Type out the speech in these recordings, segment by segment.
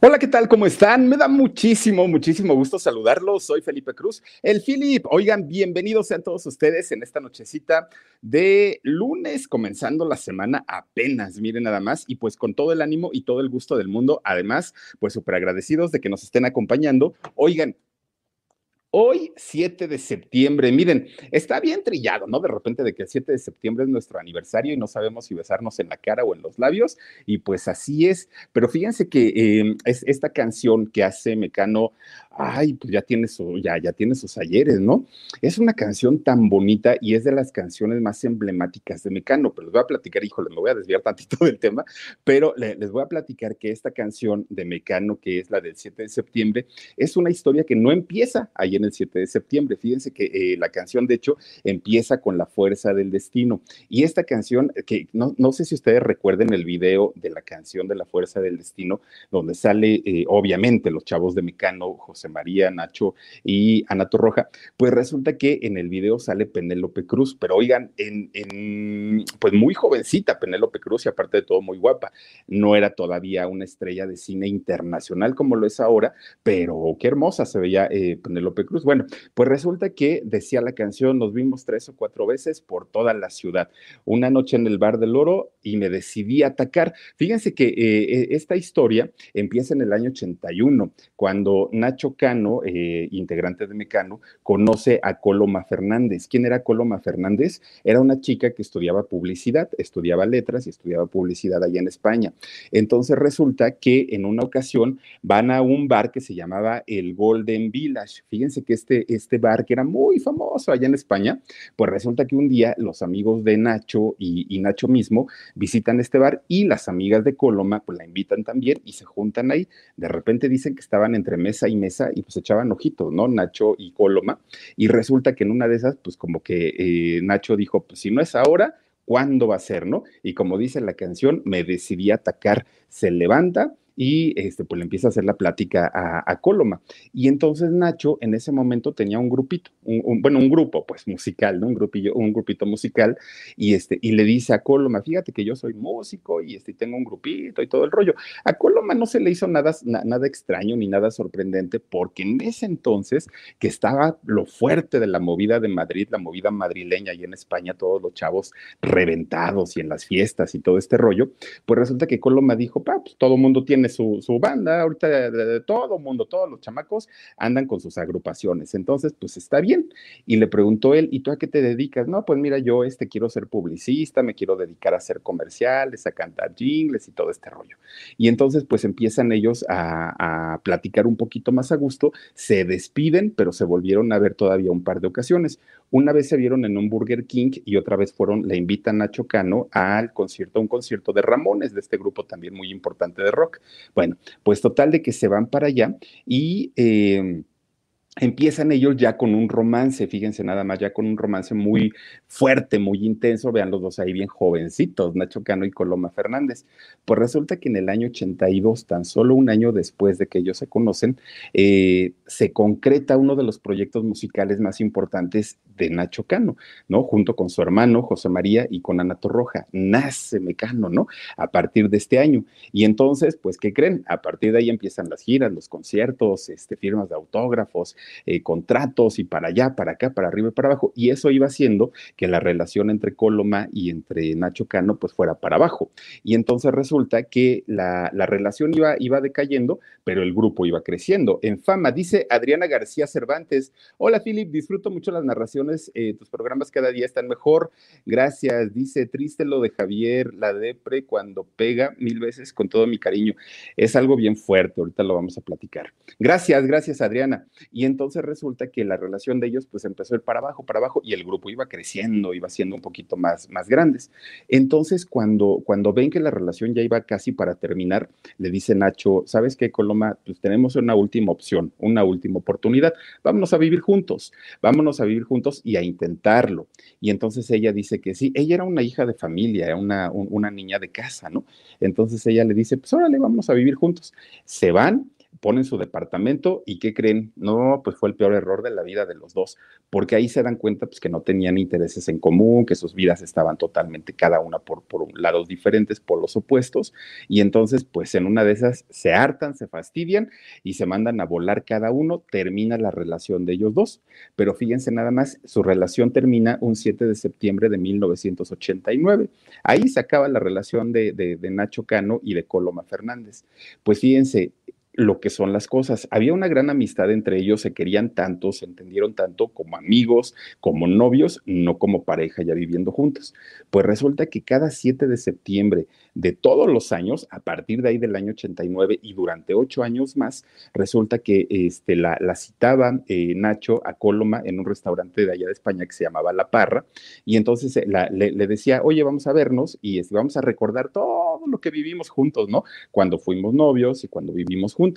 Hola, ¿qué tal? ¿Cómo están? Me da muchísimo, muchísimo gusto saludarlos. Soy Felipe Cruz, el Philip. Oigan, bienvenidos sean todos ustedes en esta nochecita de lunes, comenzando la semana apenas, miren nada más, y pues con todo el ánimo y todo el gusto del mundo. Además, pues súper agradecidos de que nos estén acompañando. Oigan, Hoy, 7 de septiembre, miren, está bien trillado, ¿no? De repente de que el 7 de septiembre es nuestro aniversario y no sabemos si besarnos en la cara o en los labios, y pues así es. Pero fíjense que eh, es esta canción que hace Mecano ay, pues ya tiene, su, ya, ya tiene sus ayeres, ¿no? Es una canción tan bonita y es de las canciones más emblemáticas de Mecano, pero les voy a platicar, híjole, me voy a desviar tantito del tema, pero les voy a platicar que esta canción de Mecano, que es la del 7 de septiembre, es una historia que no empieza ahí en el 7 de septiembre. Fíjense que eh, la canción, de hecho, empieza con la fuerza del destino. Y esta canción, que no, no sé si ustedes recuerden el video de la canción de la fuerza del destino, donde sale, eh, obviamente, los chavos de Mecano, José María, Nacho y Ana Torroja, pues resulta que en el video sale Penélope Cruz, pero oigan, en, pues muy jovencita Penélope Cruz y aparte de todo muy guapa. No era todavía una estrella de cine internacional como lo es ahora, pero qué hermosa se veía eh, Penélope Cruz. Bueno, pues resulta que decía la canción, nos vimos tres o cuatro veces por toda la ciudad. Una noche en el Bar del Oro y me decidí a atacar. Fíjense que eh, esta historia empieza en el año 81, cuando Nacho Cano, eh, integrante de Mecano, conoce a Coloma Fernández. ¿Quién era Coloma Fernández? Era una chica que estudiaba publicidad, estudiaba letras y estudiaba publicidad allá en España. Entonces resulta que en una ocasión van a un bar que se llamaba el Golden Village. Fíjense que este, este bar que era muy famoso allá en España, pues resulta que un día los amigos de Nacho y, y Nacho mismo visitan este bar y las amigas de Coloma pues la invitan también y se juntan ahí. De repente dicen que estaban entre mesa y mesa y pues echaban ojitos, ¿no? Nacho y Coloma. Y resulta que en una de esas, pues como que eh, Nacho dijo, pues si no es ahora, ¿cuándo va a ser, no? Y como dice la canción, me decidí atacar, se levanta y este, pues le empieza a hacer la plática a, Coloma. Y entonces Nacho en ese momento tenía un grupito, bueno, un grupo pues musical, ¿no? Un grupillo, un grupito musical y este, y le dice a Coloma, fíjate que yo soy músico y este, tengo un grupito y todo el rollo. A Coloma no se le hizo nada, nada extraño ni nada sorprendente porque en ese entonces que estaba lo fuerte de la movida de Madrid, la movida madrileña y en España todos los chavos reventados y en las fiestas y todo este rollo, pues resulta que Coloma dijo, pues todo mundo tiene su, banda, ahorita de, todo mundo, todos los chamacos andan con sus agrupaciones, entonces pues está bien. Y le preguntó él, ¿y tú a qué te dedicas? No, pues mira, yo este quiero ser publicista, me quiero dedicar a hacer comerciales, a cantar jingles y todo este rollo. Y entonces pues empiezan ellos a, a platicar un poquito más a gusto, se despiden, pero se volvieron a ver todavía un par de ocasiones. Una vez se vieron en un Burger King y otra vez fueron, le invitan a Chocano al concierto, un concierto de Ramones, de este grupo también muy importante de rock. Bueno, pues total de que se van para allá y... Eh, empiezan ellos ya con un romance, fíjense nada más, ya con un romance muy fuerte, muy intenso, vean los dos ahí bien jovencitos, Nacho Cano y Coloma Fernández. Pues resulta que en el año 82, tan solo un año después de que ellos se conocen, eh, se concreta uno de los proyectos musicales más importantes de Nacho Cano, ¿no? Junto con su hermano José María y con Ana Torroja. Nace Mecano, ¿no? A partir de este año. Y entonces, pues, ¿qué creen? A partir de ahí empiezan las giras, los conciertos, este, firmas de autógrafos, eh, contratos y para allá, para acá, para arriba y para abajo. Y eso iba haciendo que la relación entre Coloma y entre Nacho Cano, pues, fuera para abajo. Y entonces resulta que la, la relación iba, iba decayendo, pero el grupo iba creciendo. En fama, dice Adriana García Cervantes. Hola, Philip, disfruto mucho las narraciones. Eh, tus programas cada día están mejor. Gracias. Dice, triste lo de Javier, la depre cuando pega mil veces con todo mi cariño. Es algo bien fuerte, ahorita lo vamos a platicar. Gracias, gracias, Adriana. Y entonces resulta que la relación de ellos pues empezó a para abajo, para abajo, y el grupo iba creciendo, iba siendo un poquito más, más grandes. Entonces, cuando, cuando ven que la relación ya iba casi para terminar, le dice Nacho, ¿sabes qué, Coloma? Pues tenemos una última opción, una última oportunidad. Vámonos a vivir juntos, vámonos a vivir juntos y a intentarlo. Y entonces ella dice que sí, ella era una hija de familia, una, una niña de casa, ¿no? Entonces ella le dice, pues órale, vamos a vivir juntos. Se van ponen su departamento y ¿qué creen? No, pues fue el peor error de la vida de los dos, porque ahí se dan cuenta pues, que no tenían intereses en común, que sus vidas estaban totalmente cada una por, por lados diferentes, por los opuestos, y entonces pues en una de esas se hartan, se fastidian y se mandan a volar cada uno, termina la relación de ellos dos, pero fíjense nada más, su relación termina un 7 de septiembre de 1989, ahí se acaba la relación de, de, de Nacho Cano y de Coloma Fernández. Pues fíjense, lo que son las cosas. Había una gran amistad entre ellos, se querían tanto, se entendieron tanto como amigos, como novios, no como pareja ya viviendo juntos. Pues resulta que cada 7 de septiembre de todos los años, a partir de ahí del año 89 y durante ocho años más, resulta que este, la, citaba eh, Nacho a Coloma en un restaurante de allá de España que se llamaba La Parra, y entonces eh, le, le, decía, oye, vamos a vernos y este, vamos a recordar todo lo que vivimos juntos, ¿no? Cuando fuimos novios y cuando vivimos juntos.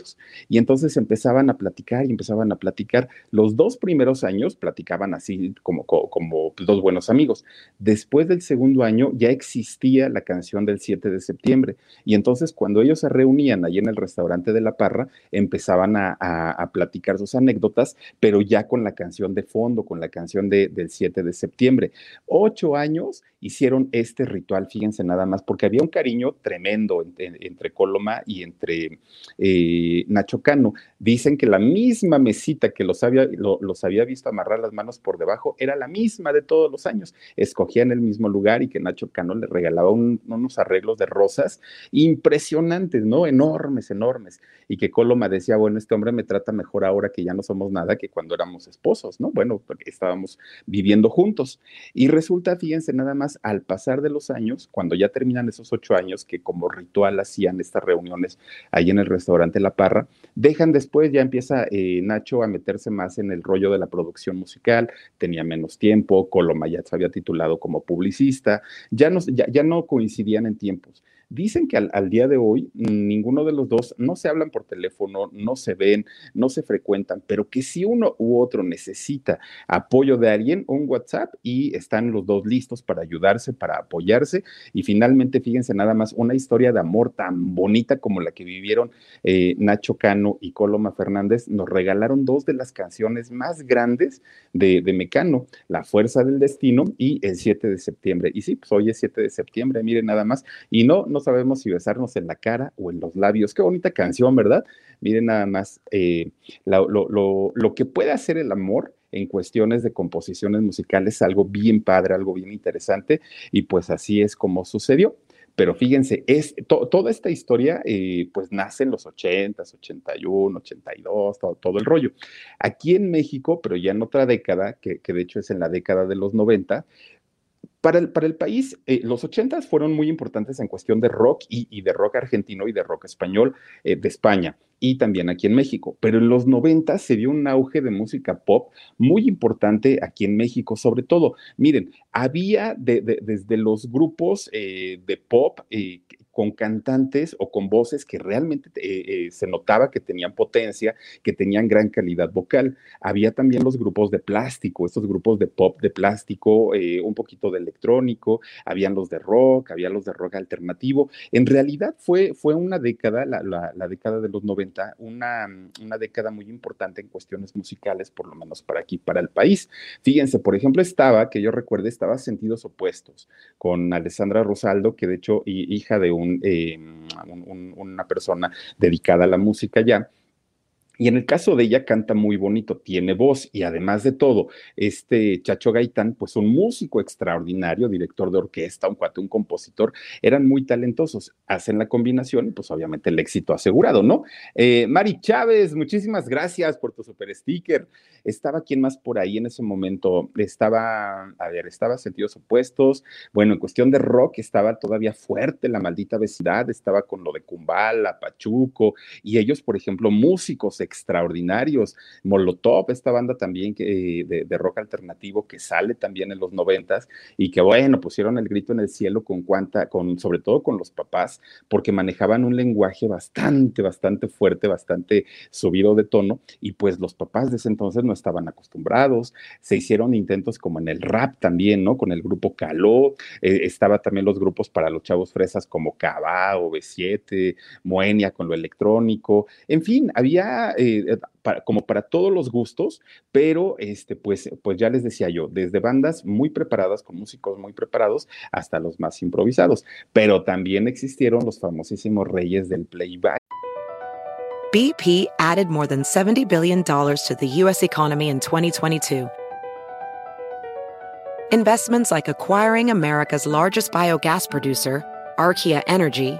Y entonces empezaban a platicar y empezaban a platicar. Los dos primeros años platicaban así como, como, dos buenos amigos. Después del segundo año ya existía la canción del 7 de septiembre. Y entonces cuando ellos se reunían allí en el restaurante de La Parra, empezaban a platicar sus anécdotas, pero ya con la canción de fondo, con la canción de, del 7 de septiembre. Ocho años hicieron este ritual, fíjense nada más, porque había un cariño tremendo entre, Coloma y entre eh, Nacho Cano. Dicen que la misma mesita que los había, lo, los había visto amarrar las manos por debajo era la misma de todos los años. Escogían el mismo lugar y que Nacho Cano le regalaba un, unos arreglos de rosas impresionantes, ¿no? Enormes, enormes. Y que Coloma decía, bueno, este hombre me trata mejor ahora que ya no somos nada que cuando éramos esposos, ¿no? Bueno, porque estábamos viviendo juntos. Y resulta, fíjense, nada más, al pasar de los años, cuando ya terminan esos ocho años, que como ritual hacían estas reuniones ahí en el restaurante La Parra, dejan después, ya empieza eh, Nacho a meterse más en el rollo de la producción musical, tenía menos tiempo, Coloma ya se había titulado como publicista, ya no, ya, ya no coincidían en tiempos. Dicen que al, al, día de hoy ninguno de los dos no se hablan por teléfono, no se ven, no se frecuentan, pero que si uno u otro necesita apoyo de alguien, un WhatsApp y están los dos listos para ayudarse, para apoyarse. Y finalmente, fíjense nada más, una historia de amor tan bonita como la que vivieron eh, Nacho Cano y Coloma Fernández, nos regalaron dos de las canciones más grandes de, de Mecano, La Fuerza del Destino y El 7 de septiembre. Y sí, pues hoy es 7 de septiembre, miren nada más. Y no, no sabemos si besarnos en la cara o en los labios. Qué bonita canción, ¿verdad? Miren nada más eh, lo, lo, lo, que puede hacer el amor en cuestiones de composiciones musicales, algo bien padre, algo bien interesante, y pues así es como sucedió. Pero fíjense, es, to, toda esta historia eh, pues nace en los 80, 81, 82, todo, todo, el rollo. Aquí en México, pero ya en otra década, que, que de hecho es en la década de los 90, para el, para el país, eh, los ochentas fueron muy importantes en cuestión de rock y, de rock argentino y de rock español eh, de España y también aquí en México. Pero en los 90 se dio un auge de música pop muy importante aquí en México, sobre todo. Miren, había de, de, desde los grupos eh, de pop con cantantes o con voces que realmente eh, eh, se notaba que tenían potencia, que tenían gran calidad vocal. Había también los grupos de plástico, estos grupos de pop de plástico, eh, un poquito de electrónico, habían los de rock, había los de rock alternativo. En realidad fue, fue una década, la, la, década de los 90, una, una década muy importante en cuestiones musicales, por lo menos para aquí, para el país. Fíjense, por ejemplo, estaba, que yo recuerde, estaba Sentidos Opuestos con Alessandra Rosaldo, que de hecho, hija de eh, una persona dedicada a la música ya, y en el caso de ella canta muy bonito, tiene voz y además de todo, este Chacho Gaitán, pues un músico extraordinario, director de orquesta, un cuate, un compositor, eran muy talentosos. Hacen la combinación y pues obviamente el éxito asegurado, ¿no? Eh, Mari Chávez, muchísimas gracias por tu super sticker. Estaba quien más por ahí en ese momento, estaba, a ver, estaba Sentidos Opuestos. Bueno, en cuestión de rock estaba todavía fuerte la maldita vecindad, estaba con lo de Kumbala, Pachuco y ellos, por ejemplo, músicos extraordinarios. Molotov, esta banda también que, de, de, rock alternativo que sale también en los noventas y que bueno, pusieron el grito en el cielo con cuanta, con, sobre todo con los papás, porque manejaban un lenguaje bastante, bastante fuerte, bastante subido de tono, y pues los papás de ese entonces no estaban acostumbrados. Se hicieron intentos como en el rap también, ¿no? Con el grupo Caló, eh, estaba también los grupos para los chavos fresas como Cabá o B7, Moenia con lo electrónico, en fin, había eh, como para todos los gustos, pero este, pues, pues ya les decía yo, desde bandas muy preparadas, con músicos muy preparados, hasta los más improvisados, pero también existieron los famosísimos reyes del playback. BP added more than $70 billion to the U.S. economy in 2022. Investments like acquiring America's largest biogas producer, Archaea Energy,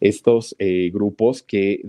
Estos eh, grupos que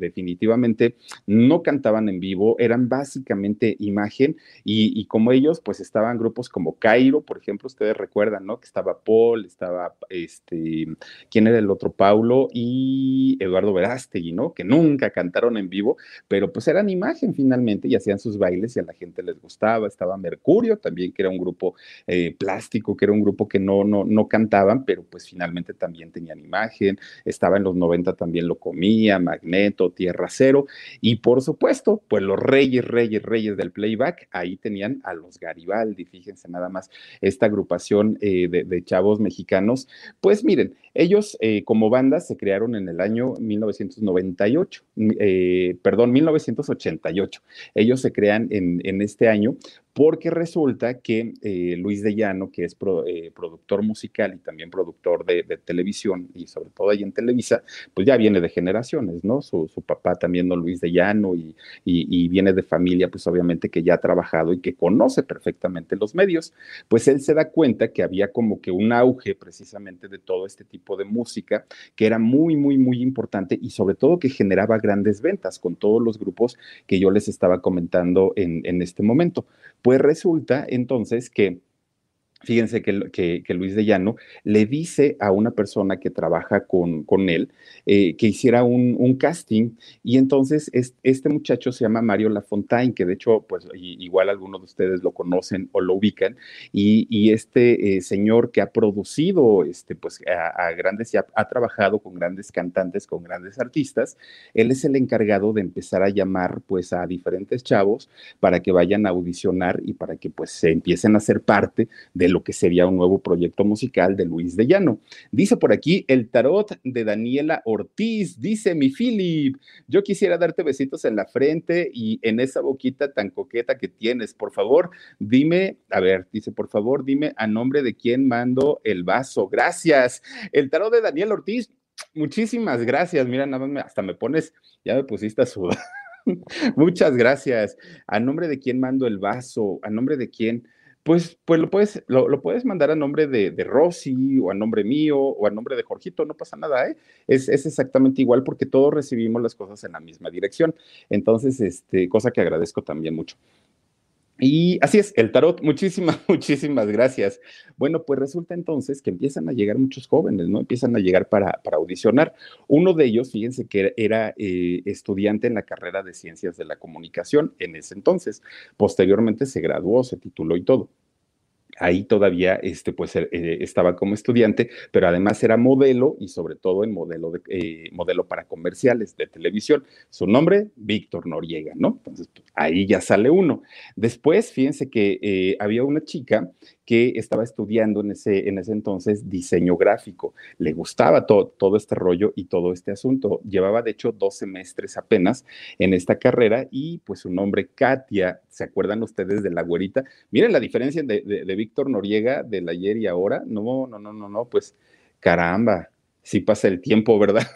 definitivamente no cantaban en vivo, eran básicamente imagen y, como ellos, pues estaban grupos como Cairo, por ejemplo, ustedes recuerdan, ¿no? Que estaba Paul, estaba este, ¿quién era el otro? Paulo y Eduardo Verástegui, ¿no? Que nunca cantaron en vivo, pero pues eran imagen finalmente y hacían sus bailes y a la gente les gustaba. Estaba Mercurio también, que era un grupo eh, plástico, que era un grupo que no, no, no cantaban, pero pues finalmente también tenían imagen. Estaba en los 90 también lo comía, Magneto, Tierra Cero, y por supuesto, pues los reyes, reyes, reyes del playback, ahí tenían a los Garibaldi, fíjense nada más, esta agrupación eh, de, chavos mexicanos, pues miren, ellos eh, como banda se crearon en el año 1998, eh, perdón, 1988, ellos se crean en, este año porque resulta que eh, Luis de Llano, que es eh, productor musical y también productor de, televisión, y sobre todo ahí en Televisa, pues ya viene de generaciones, ¿no? Su, papá también, ¿no? Luis de Llano, y, y, viene de familia, pues obviamente que ya ha trabajado y que conoce perfectamente los medios, pues él se da cuenta que había como que un auge precisamente de todo este tipo de música, que era muy, muy, muy importante y sobre todo que generaba grandes ventas con todos los grupos que yo les estaba comentando en, en este momento. Pues resulta entonces que Fíjense que, Luis de Llano le dice a una persona que trabaja con, con él eh, que hiciera un, casting y entonces este muchacho se llama Mario Lafontaine, que de hecho, pues igual algunos de ustedes lo conocen o lo ubican, y, este eh, señor que ha producido este, pues, a, grandes y ha, trabajado con grandes cantantes, con grandes artistas, él es el encargado de empezar a llamar pues a diferentes chavos para que vayan a audicionar y para que pues se empiecen a ser parte de lo que sería un nuevo proyecto musical de Luis de Llano. Dice por aquí el tarot de Daniela Ortiz, dice mi Philip, yo quisiera darte besitos en la frente y en esa boquita tan coqueta que tienes, por favor, dime, a ver, dice, por favor, dime a nombre de quién mando el vaso. Gracias. El tarot de Daniela Ortiz, muchísimas gracias. Mira, nada más hasta me pones, ya me pusiste a sudar. Muchas gracias. ¿A nombre de quién mando el vaso? ¿A nombre de quién? Pues, pues lo, puedes, lo, puedes mandar a nombre de, de, Rosy o a nombre mío o a nombre de Jorgito, no pasa nada, ¿eh? Es, es, exactamente igual porque todos recibimos las cosas en la misma dirección. Entonces, este, cosa que agradezco también mucho. Y así es, el tarot, muchísimas, muchísimas gracias. Bueno, pues resulta entonces que empiezan a llegar muchos jóvenes, ¿no? Empiezan a llegar para, para audicionar. Uno de ellos, fíjense que era eh, estudiante en la carrera de Ciencias de la Comunicación en ese entonces. Posteriormente se graduó, se tituló y todo ahí todavía este, pues, eh, estaba como estudiante, pero además era modelo y sobre todo en modelo, de, eh, modelo para comerciales de televisión. Su nombre, Víctor Noriega, ¿no? Entonces, pues, ahí ya sale uno. Después, fíjense que eh, había una chica que estaba estudiando en ese, en ese entonces diseño gráfico. Le gustaba todo, este rollo y todo este asunto. Llevaba, de hecho, dos semestres apenas en esta carrera y pues su nombre, Katia, ¿se acuerdan ustedes de la güerita? Miren la diferencia de, de, Víctor Noriega del ayer y ahora. No, no, no, no, no, pues caramba, sí pasa el tiempo, ¿verdad?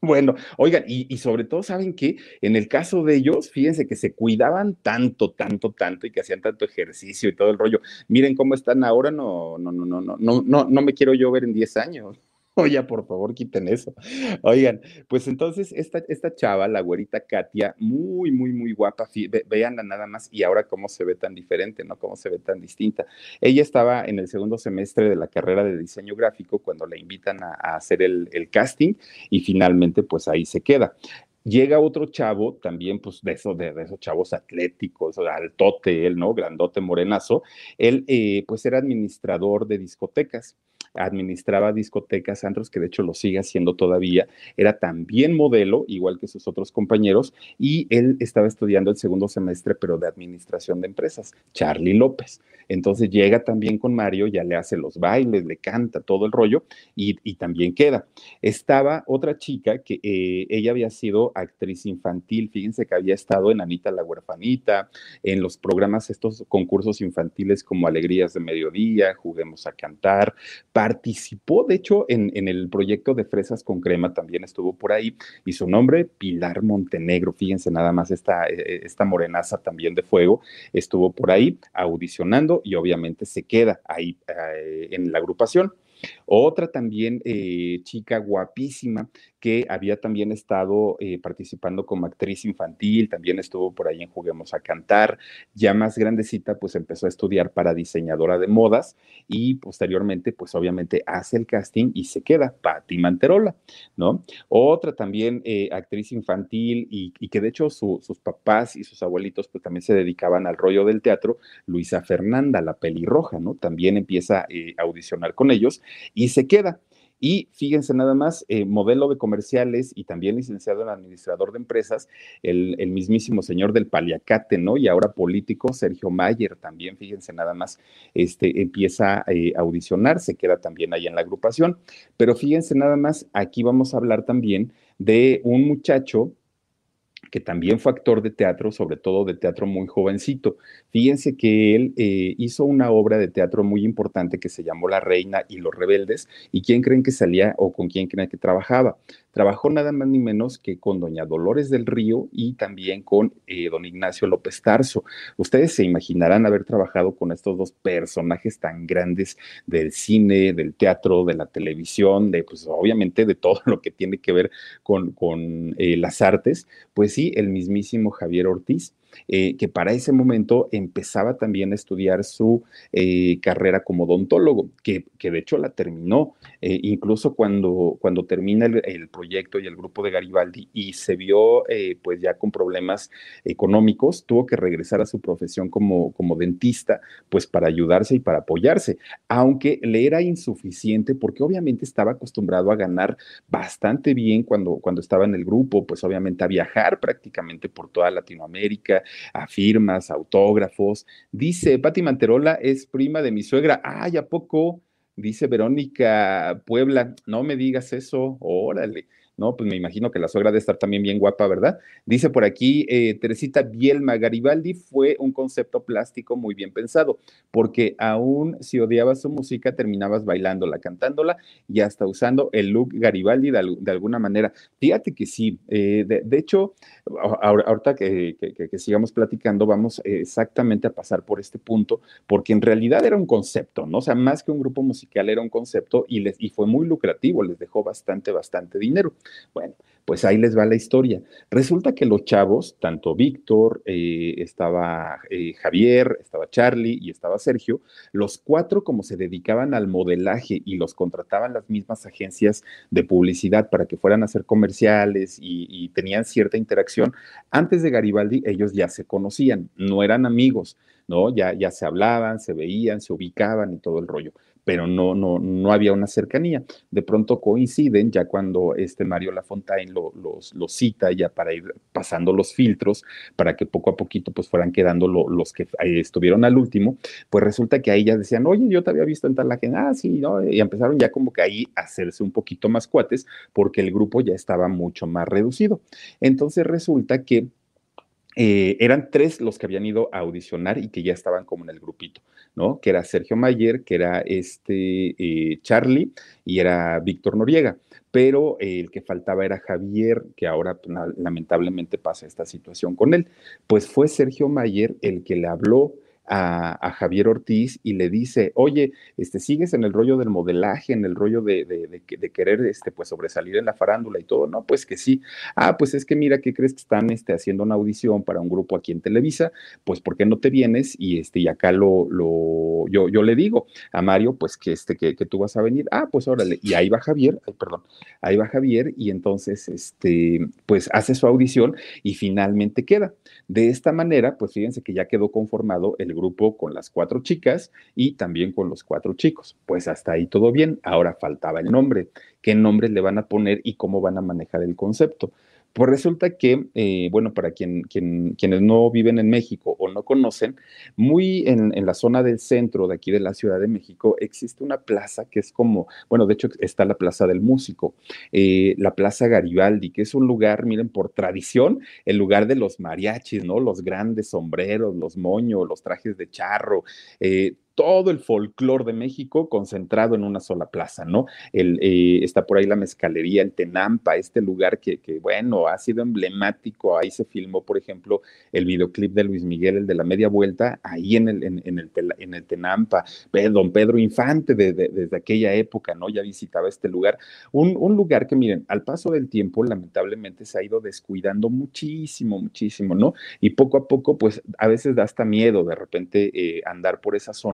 Bueno, oigan, y, sobre todo, ¿saben que En el caso de ellos, fíjense que se cuidaban tanto, tanto, tanto y que hacían tanto ejercicio y todo el rollo. Miren cómo están ahora, no, no, no, no, no, no, no me quiero yo ver en 10 años. Oye, por favor, quiten eso. Oigan, pues entonces esta, esta chava, la güerita Katia, muy, muy, muy guapa, veanla nada más y ahora cómo se ve tan diferente, ¿no? Cómo se ve tan distinta. Ella estaba en el segundo semestre de la carrera de diseño gráfico cuando la invitan a, hacer el, el casting y finalmente pues ahí se queda llega otro chavo, también pues de esos, de, esos chavos atléticos, altote, él, ¿no? Grandote, morenazo. Él eh, pues era administrador de discotecas administraba discotecas, antros, que de hecho lo sigue haciendo todavía, era también modelo, igual que sus otros compañeros, y él estaba estudiando el segundo semestre, pero de administración de empresas, Charlie López. Entonces llega también con Mario, ya le hace los bailes, le canta todo el rollo y, también queda. Estaba otra chica que eh, ella había sido actriz infantil, fíjense que había estado en Anita la huerfanita, en los programas, estos concursos infantiles como Alegrías de Mediodía, Juguemos a Cantar, participó, de hecho, en, el proyecto de Fresas con Crema, también estuvo por ahí, y su nombre, Pilar Montenegro, fíjense nada más, esta, eh, esta morenaza también de fuego, estuvo por ahí audicionando y obviamente se queda ahí eh, en la agrupación. Otra también eh, chica guapísima que había también estado eh, participando como actriz infantil, también estuvo por ahí en Juguemos a Cantar, ya más grandecita, pues empezó a estudiar para diseñadora de modas y posteriormente, pues obviamente hace el casting y se queda, Patti Manterola, ¿no? Otra también eh, actriz infantil y, que de hecho sus papás y sus abuelitos pues también se dedicaban al rollo del teatro, Luisa Fernanda, la pelirroja, ¿no? También empieza a audicionar con ellos y se queda. Y fíjense nada más, eh, modelo de comerciales y también licenciado en administrador de empresas, el, mismísimo señor del paliacate, ¿no? Y ahora político, Sergio Mayer, también, fíjense nada más, este, empieza eh, a audicionar, se queda también ahí en la agrupación. Pero fíjense nada más, aquí vamos a hablar también de un muchacho que también fue actor de teatro, sobre todo de teatro muy jovencito. Fíjense que él eh, hizo una obra de teatro muy importante que se llamó La Reina y los Rebeldes. ¿Y quién creen que salía o con quién creen que trabajaba? Trabajó nada más ni menos que con doña Dolores del Río y también con eh, don Ignacio López Tarso. Ustedes se imaginarán haber trabajado con estos dos personajes tan grandes del cine, del teatro, de la televisión, de pues obviamente de todo lo que tiene que ver con, con eh, las artes. Pues sí, el mismísimo Javier Ortiz. Eh, que para ese momento empezaba también a estudiar su eh, carrera como odontólogo, que, que, de hecho la terminó, eh, incluso cuando, cuando termina el, proyecto y el grupo de Garibaldi y se vio pues ya con problemas económicos, tuvo que regresar a su profesión como, como dentista, pues para ayudarse y para apoyarse, aunque le era insuficiente porque obviamente estaba acostumbrado a ganar bastante bien cuando, cuando estaba en el grupo, pues obviamente a viajar prácticamente por toda Latinoamérica, a firmas, autógrafos. Dice, Pati Manterola es prima de mi suegra. Ay, ¿a poco? Dice Verónica Puebla, no me digas eso, órale. ¿No? Pues me imagino que la suegra debe estar también bien guapa, ¿verdad? Dice por aquí eh, Teresita Bielma, Garibaldi fue un concepto plástico muy bien pensado, porque aún si odiabas su música, terminabas bailándola, cantándola y hasta usando el look Garibaldi de, alguna manera. Fíjate que sí, eh, de, hecho, ahorita que, sigamos platicando, vamos exactamente a pasar por este punto, porque en realidad era un concepto, ¿no? O sea, más que un grupo musical, era un concepto y, les, y fue muy lucrativo, les dejó bastante, bastante dinero. Bueno, pues ahí les va la historia. Resulta que los chavos, tanto Víctor, eh, estaba eh, Javier, estaba Charlie y estaba Sergio, los cuatro como se dedicaban al modelaje y los contrataban las mismas agencias de publicidad para que fueran a hacer comerciales y, y tenían cierta interacción, antes de Garibaldi ellos ya se conocían, no eran amigos, ¿no? Ya, ya se hablaban, se veían, se ubicaban y todo el rollo pero no, no, no había una cercanía. De pronto coinciden ya cuando este Mario Lafontaine lo, los, cita ya para ir pasando los filtros, para que poco a poquito pues fueran quedando los que estuvieron al último, pues resulta que ahí ya decían, oye, yo te había visto en tal gente, ah, sí, ¿no? Y empezaron ya como que ahí a hacerse un poquito más cuates porque el grupo ya estaba mucho más reducido. Entonces resulta que eh, eran tres los que habían ido a audicionar y que ya estaban como en el grupito, ¿no? Que era Sergio Mayer, que era este eh, Charlie y era Víctor Noriega. Pero el que faltaba era Javier, que ahora pues, lamentablemente pasa esta situación con él. Pues fue Sergio Mayer el que le habló a, Javier Ortiz y le dice, oye, este, sigues en el rollo del modelaje, en el rollo de, de, querer este, pues, sobresalir en la farándula y todo, ¿no? Pues que sí. Ah, pues es que mira, ¿qué crees que están este, haciendo una audición para un grupo aquí en Televisa? Pues ¿por qué no te vienes? Y, este, y acá lo, lo yo, yo le digo a Mario, pues que, este, que, que tú vas a venir. Ah, pues órale. Y ahí va Javier, ay, perdón, ahí va Javier y entonces, este, pues hace su audición y finalmente queda. De esta manera, pues fíjense que ya quedó conformado el grupo con las cuatro chicas y también con los cuatro chicos. Pues hasta ahí todo bien. Ahora faltaba el nombre. ¿Qué nombre le van a poner y cómo van a manejar el concepto? Pues resulta que, eh, bueno, para quien, quienes no viven en México o no conocen, muy en, la zona del centro de aquí de la Ciudad de México existe una plaza que es como, bueno, de hecho está la Plaza del Músico, eh, la Plaza Garibaldi, que es un lugar, miren, por tradición, el lugar de los mariachis, ¿no? Los grandes sombreros, los moños, los trajes de charro, eh, todo el folclore de México concentrado en una sola plaza, ¿no? El, eh, está por ahí la mezcalería, el Tenampa, este lugar que, bueno, ha sido emblemático. Ahí se filmó, por ejemplo, el videoclip de Luis Miguel, el de la media vuelta, ahí en el, en, el, en el Tenampa. Don Pedro Infante desde aquella época, ¿no? Ya visitaba este lugar. Un, un lugar que, miren, al paso del tiempo, lamentablemente se ha ido descuidando muchísimo, muchísimo, ¿no? Y poco a poco, pues a veces da hasta miedo de repente eh, andar por esa zona.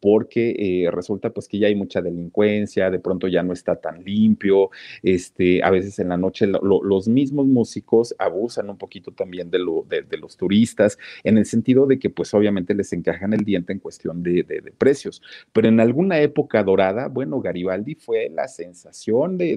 Porque eh, resulta pues que ya hay mucha delincuencia, de pronto ya no está tan limpio, este, a veces en la noche los mismos músicos abusan un poquito también de, lo, de, los turistas, en el sentido de que pues obviamente les encajan el diente en cuestión de, precios, pero en alguna época dorada, bueno, Garibaldi fue la sensación de,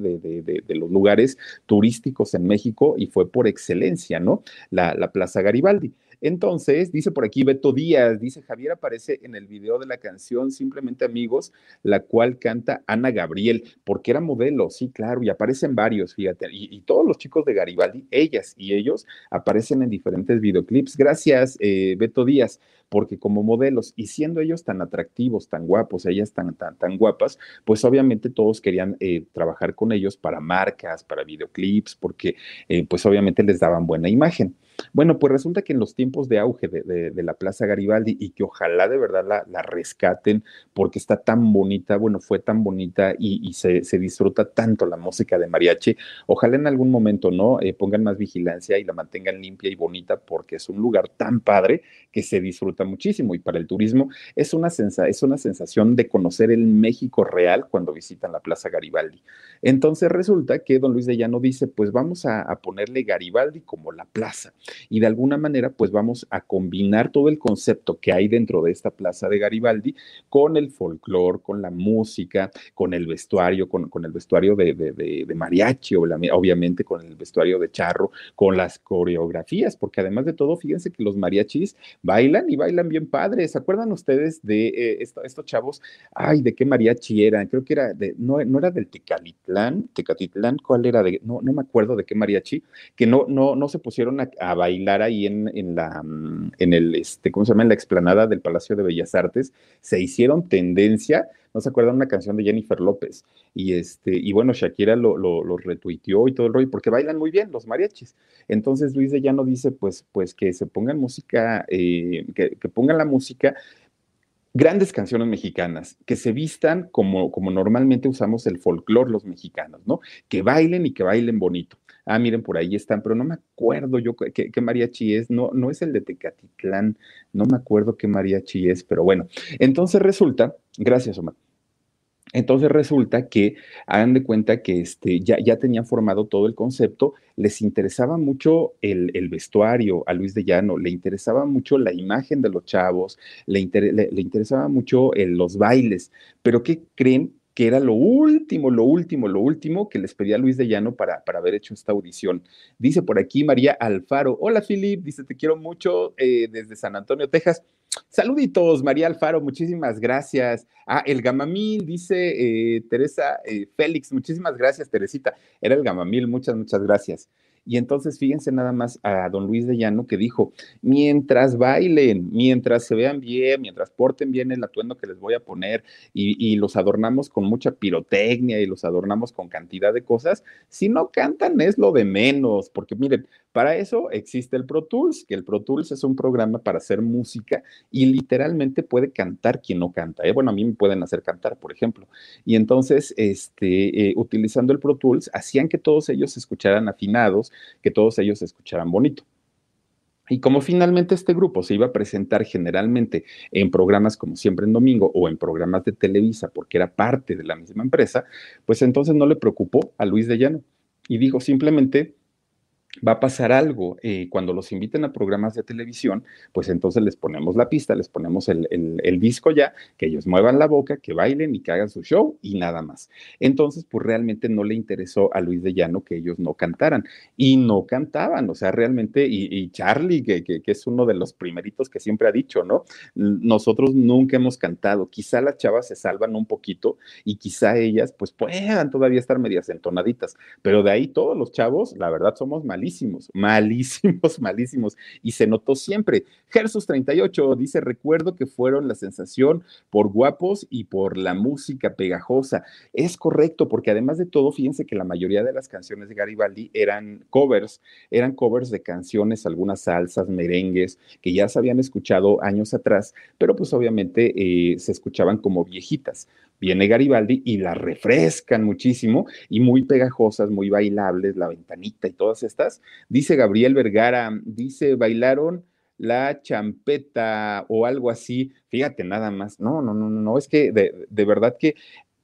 los lugares turísticos en México y fue por excelencia, ¿no? La Plaza Garibaldi. Entonces, dice por aquí Beto Díaz, dice Javier aparece en el video de la canción Simplemente Amigos, la cual canta Ana Gabriel, porque era modelo, sí, claro, y aparecen varios, fíjate, y, todos los chicos de Garibaldi, ellas y ellos aparecen en diferentes videoclips. Gracias, eh, Beto Díaz porque como modelos y siendo ellos tan atractivos, tan guapos, ellas tan, tan, tan guapas, pues obviamente todos querían eh, trabajar con ellos para marcas, para videoclips, porque eh, pues obviamente les daban buena imagen. Bueno, pues resulta que en los tiempos de auge de, la Plaza Garibaldi y que ojalá de verdad la, rescaten porque está tan bonita, bueno, fue tan bonita y, se, disfruta tanto la música de mariachi, ojalá en algún momento, ¿no? Eh, pongan más vigilancia y la mantengan limpia y bonita porque es un lugar tan padre que se disfruta muchísimo y para el turismo es una, es una sensación de conocer el México real cuando visitan la Plaza Garibaldi. Entonces resulta que don Luis de Llano dice, pues vamos a ponerle Garibaldi como la plaza y de alguna manera pues vamos a combinar todo el concepto que hay dentro de esta plaza de Garibaldi con el folclore, con la música, con el vestuario, con, el vestuario de, de, mariachi, obviamente con el vestuario de charro, con las coreografías, porque además de todo, fíjense que los mariachis bailan y bailan bailan bien padres. ¿Se acuerdan ustedes de eh, estos chavos? Ay, ¿de qué mariachi eran? Creo que era de, no, no era del Tecalitlán, Tecatitlán, ¿cuál era? De, no, no me acuerdo de qué mariachi, que no, no, no se pusieron a, bailar ahí en, en, la, mm, en el, este, ¿cómo se llama? En la explanada del Palacio de Bellas Artes. Se hicieron tendencia ¿no se acuerdan una canción de Jennifer López? Y este, y bueno, Shakira lo, lo, retuiteó y todo el rollo, porque bailan muy bien los mariachis. Entonces Luis de Llano dice, pues, pues que se pongan música, eh, que, pongan la música grandes canciones mexicanas, que se vistan como, como normalmente usamos el folclore los mexicanos, ¿no? Que bailen y que bailen bonito. Ah, miren, por ahí están, pero no me acuerdo yo qué, mariachi es, no, no es el de Tecatitlán, no me acuerdo qué mariachi es, pero bueno, entonces resulta, gracias Omar, entonces resulta que hagan de cuenta que este, ya, ya tenían formado todo el concepto, les interesaba mucho el, vestuario a Luis de Llano, le interesaba mucho la imagen de los chavos, le, le, interesaba mucho los bailes, pero ¿qué creen? Que era lo último, lo último, lo último que les pedía Luis de Llano para, para haber hecho esta audición. Dice por aquí María Alfaro, hola Filip, dice, te quiero mucho eh, desde San Antonio, Texas. Saluditos, María Alfaro, muchísimas gracias. Ah, el Gamamil, dice eh, Teresa eh, Félix, muchísimas gracias, Teresita. Era el Gamamil, muchas, muchas gracias. Y entonces fíjense nada más a don Luis de Llano que dijo, mientras bailen, mientras se vean bien, mientras porten bien el atuendo que les voy a poner y, los adornamos con mucha pirotecnia y los adornamos con cantidad de cosas, si no cantan es lo de menos, porque miren, para eso existe el Pro Tools, que el Pro Tools es un programa para hacer música y literalmente puede cantar quien no canta. ¿eh? Bueno, a mí me pueden hacer cantar, por ejemplo. Y entonces, este, eh, utilizando el Pro Tools, hacían que todos ellos se escucharan afinados, que todos ellos se escucharan bonito. Y como finalmente este grupo se iba a presentar generalmente en programas como siempre en domingo o en programas de Televisa porque era parte de la misma empresa, pues entonces no le preocupó a Luis de Llano y dijo simplemente, va a pasar algo. Eh, cuando los inviten a programas de televisión, pues entonces les ponemos la pista, les ponemos el, disco ya, que ellos muevan la boca, que bailen y que hagan su show y nada más. Entonces, pues realmente no le interesó a Luis de Llano que ellos no cantaran y no cantaban, o sea, realmente, y, Charlie, que, es uno de los primeritos que siempre ha dicho, ¿no? Nosotros nunca hemos cantado, quizá las chavas se salvan un poquito y quizá ellas pues puedan todavía estar medias entonaditas, pero de ahí todos los chavos, la verdad, somos malísimos malísimos, malísimos, malísimos. Y se notó siempre. Gersus 38 dice, recuerdo que fueron la sensación por guapos y por la música pegajosa. Es correcto, porque además de todo, fíjense que la mayoría de las canciones de Garibaldi eran covers, eran covers de canciones, algunas salsas, merengues, que ya se habían escuchado años atrás, pero pues obviamente eh, se escuchaban como viejitas viene Garibaldi y la refrescan muchísimo y muy pegajosas, muy bailables, la ventanita y todas estas. Dice Gabriel Vergara, dice, bailaron la champeta o algo así. Fíjate nada más. No, no, no, no, es que de, de verdad que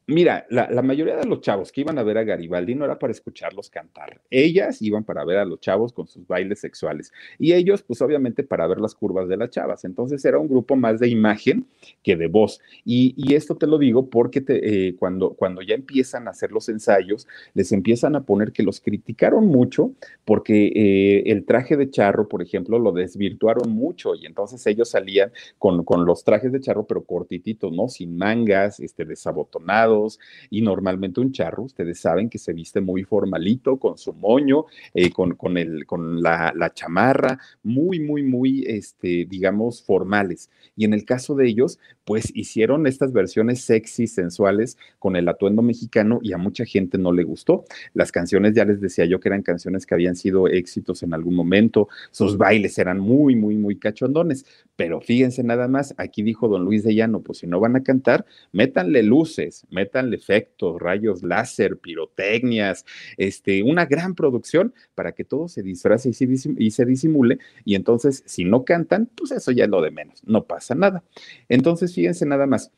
Mira, la, mayoría de los chavos que iban a ver a Garibaldi no era para escucharlos cantar. Ellas iban para ver a los chavos con sus bailes sexuales y ellos, pues obviamente, para ver las curvas de las chavas. Entonces era un grupo más de imagen que de voz. Y, esto te lo digo porque eh, cuando, cuando ya empiezan a hacer los ensayos, les empiezan a poner que los criticaron mucho porque eh, el traje de charro, por ejemplo, lo desvirtuaron mucho y entonces ellos salían con, con los trajes de charro, pero cortititos, ¿no? Sin mangas, este, desabotonados y normalmente un charro, ustedes saben que se viste muy formalito, con su moño, eh, con, con, el, con la, chamarra, muy, muy, muy, este, digamos, formales. Y en el caso de ellos, pues hicieron estas versiones sexy, sensuales, con el atuendo mexicano y a mucha gente no le gustó. Las canciones, ya les decía yo que eran canciones que habían sido éxitos en algún momento, sus bailes eran muy, muy, muy cachondones, pero fíjense nada más, aquí dijo don Luis de Llano, pues si no van a cantar, métanle luces, métanle métanle efectos, rayos láser, pirotecnias, este, una gran producción para que todo se disfrace y se, y se disimule. Y entonces, si no cantan, pues eso ya es lo de menos, no pasa nada. Entonces, fíjense nada más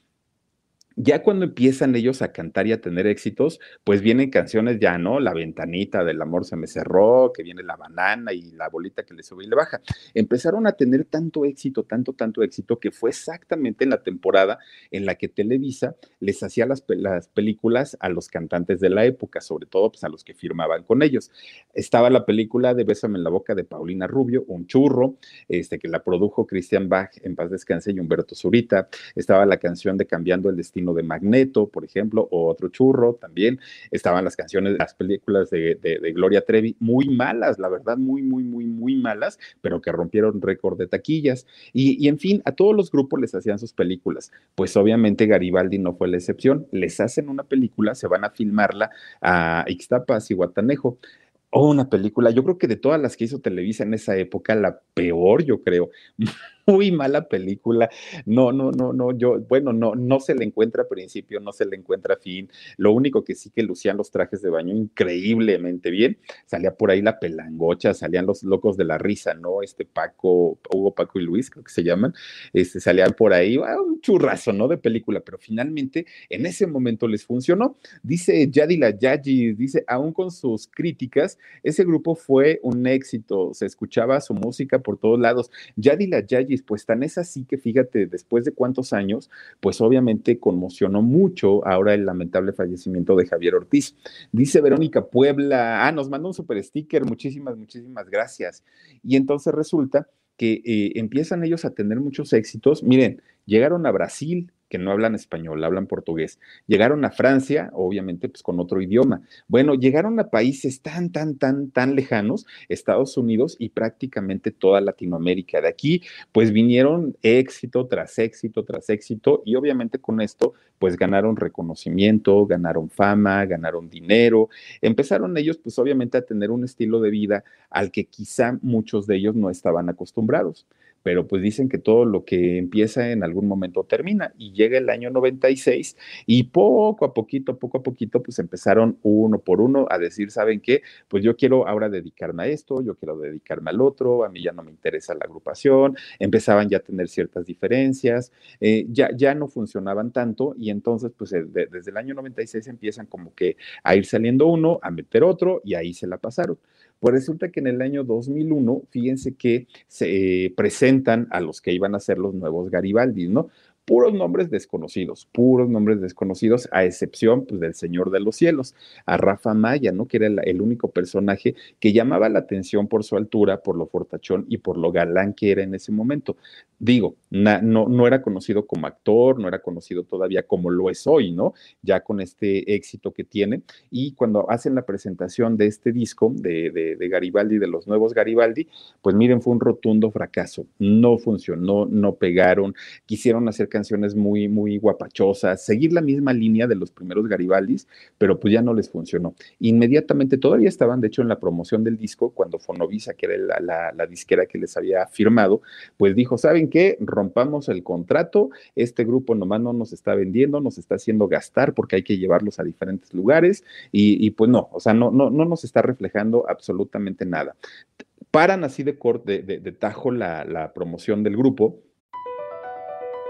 ya cuando empiezan ellos a cantar y a tener éxitos, pues vienen canciones ya, ¿no? La ventanita del amor se me cerró, que viene la banana y la bolita que le sube y le baja. Empezaron a tener tanto éxito, tanto, tanto éxito, que fue exactamente en la temporada en la que Televisa les hacía las, las películas a los cantantes de la época, sobre todo pues, a los que firmaban con ellos. Estaba la película de Bésame en la boca de Paulina Rubio, un churro, este, que la produjo Christian Bach, en paz descanse, y Humberto Zurita. Estaba la canción de Cambiando el Destino de Magneto, por ejemplo, o otro churro también. Estaban las canciones, las películas de, Gloria Trevi, muy malas, la verdad, muy, muy, muy, muy malas, pero que rompieron récord de taquillas. Y, y en fin, a todos los grupos les hacían sus películas. Pues obviamente Garibaldi no fue la excepción. Les hacen una película, se van a filmarla a Ixtapas y Guatanejo. Oh, una película, yo creo que de todas las que hizo Televisa en esa época, la peor, yo creo. muy mala película. No, no, no, no, yo, bueno, no, no se le encuentra principio, no se le encuentra fin. Lo único que sí que lucían los trajes de baño increíblemente bien. Salía por ahí la pelangocha, salían los locos de la risa, ¿no? Este Paco, Hugo, Paco y Luis, creo que se llaman. Este, salían por ahí, ah, un churrazo, ¿no? De película, pero finalmente en ese momento les funcionó. Dice Yadila Yaji, dice, aún con sus críticas, ese grupo fue un éxito, se escuchaba su música por todos lados. Yadila Pues tan es así que fíjate, después de cuántos años, pues obviamente conmocionó mucho ahora el lamentable fallecimiento de Javier Ortiz. Dice Verónica Puebla, ah, nos mandó un super sticker, muchísimas, muchísimas gracias. Y entonces resulta que eh, empiezan ellos a tener muchos éxitos. Miren, llegaron a Brasil, que no hablan español, hablan portugués. Llegaron a Francia, obviamente, pues con otro idioma. Bueno, llegaron a países tan, tan, tan, tan lejanos, Estados Unidos y prácticamente toda Latinoamérica. De aquí, pues vinieron éxito tras éxito tras éxito y obviamente con esto, pues ganaron reconocimiento, ganaron fama, ganaron dinero. Empezaron ellos, pues obviamente, a tener un estilo de vida al que quizá muchos de ellos no estaban acostumbrados pero pues dicen que todo lo que empieza en algún momento termina y llega el año 96 y poco a poquito, poco a poquito, pues empezaron uno por uno a decir, ¿saben qué? Pues yo quiero ahora dedicarme a esto, yo quiero dedicarme al otro, a mí ya no me interesa la agrupación, empezaban ya a tener ciertas diferencias, eh, ya, ya no funcionaban tanto y entonces pues eh, desde el año 96 empiezan como que a ir saliendo uno, a meter otro y ahí se la pasaron. Pues resulta que en el año 2001, fíjense que se eh, presentan a los que iban a ser los nuevos Garibaldi, ¿no? Puros nombres desconocidos, puros nombres desconocidos, a excepción pues, del Señor de los Cielos, a Rafa Maya, ¿no? Que era el, único personaje que llamaba la atención por su altura, por lo fortachón y por lo galán que era en ese momento. Digo, no, no era conocido como actor, no era conocido todavía como lo es hoy, ¿no? Ya con este éxito que tiene. Y cuando hacen la presentación de este disco de, de, de Garibaldi, de los nuevos Garibaldi, pues miren, fue un rotundo fracaso. No funcionó, no pegaron, quisieron hacer canciones muy, muy guapachosas, seguir la misma línea de los primeros Garibaldis, pero pues ya no les funcionó. Inmediatamente, todavía estaban, de hecho, en la promoción del disco, cuando Fonovisa, que era la, la disquera que les había firmado, pues dijo, ¿saben qué? Rompamos el contrato, este grupo nomás no nos está vendiendo, nos está haciendo gastar porque hay que llevarlos a diferentes lugares y, pues no, o sea, no, no, no nos está reflejando absolutamente nada. Paran así de, corte, de, de tajo la, la promoción del grupo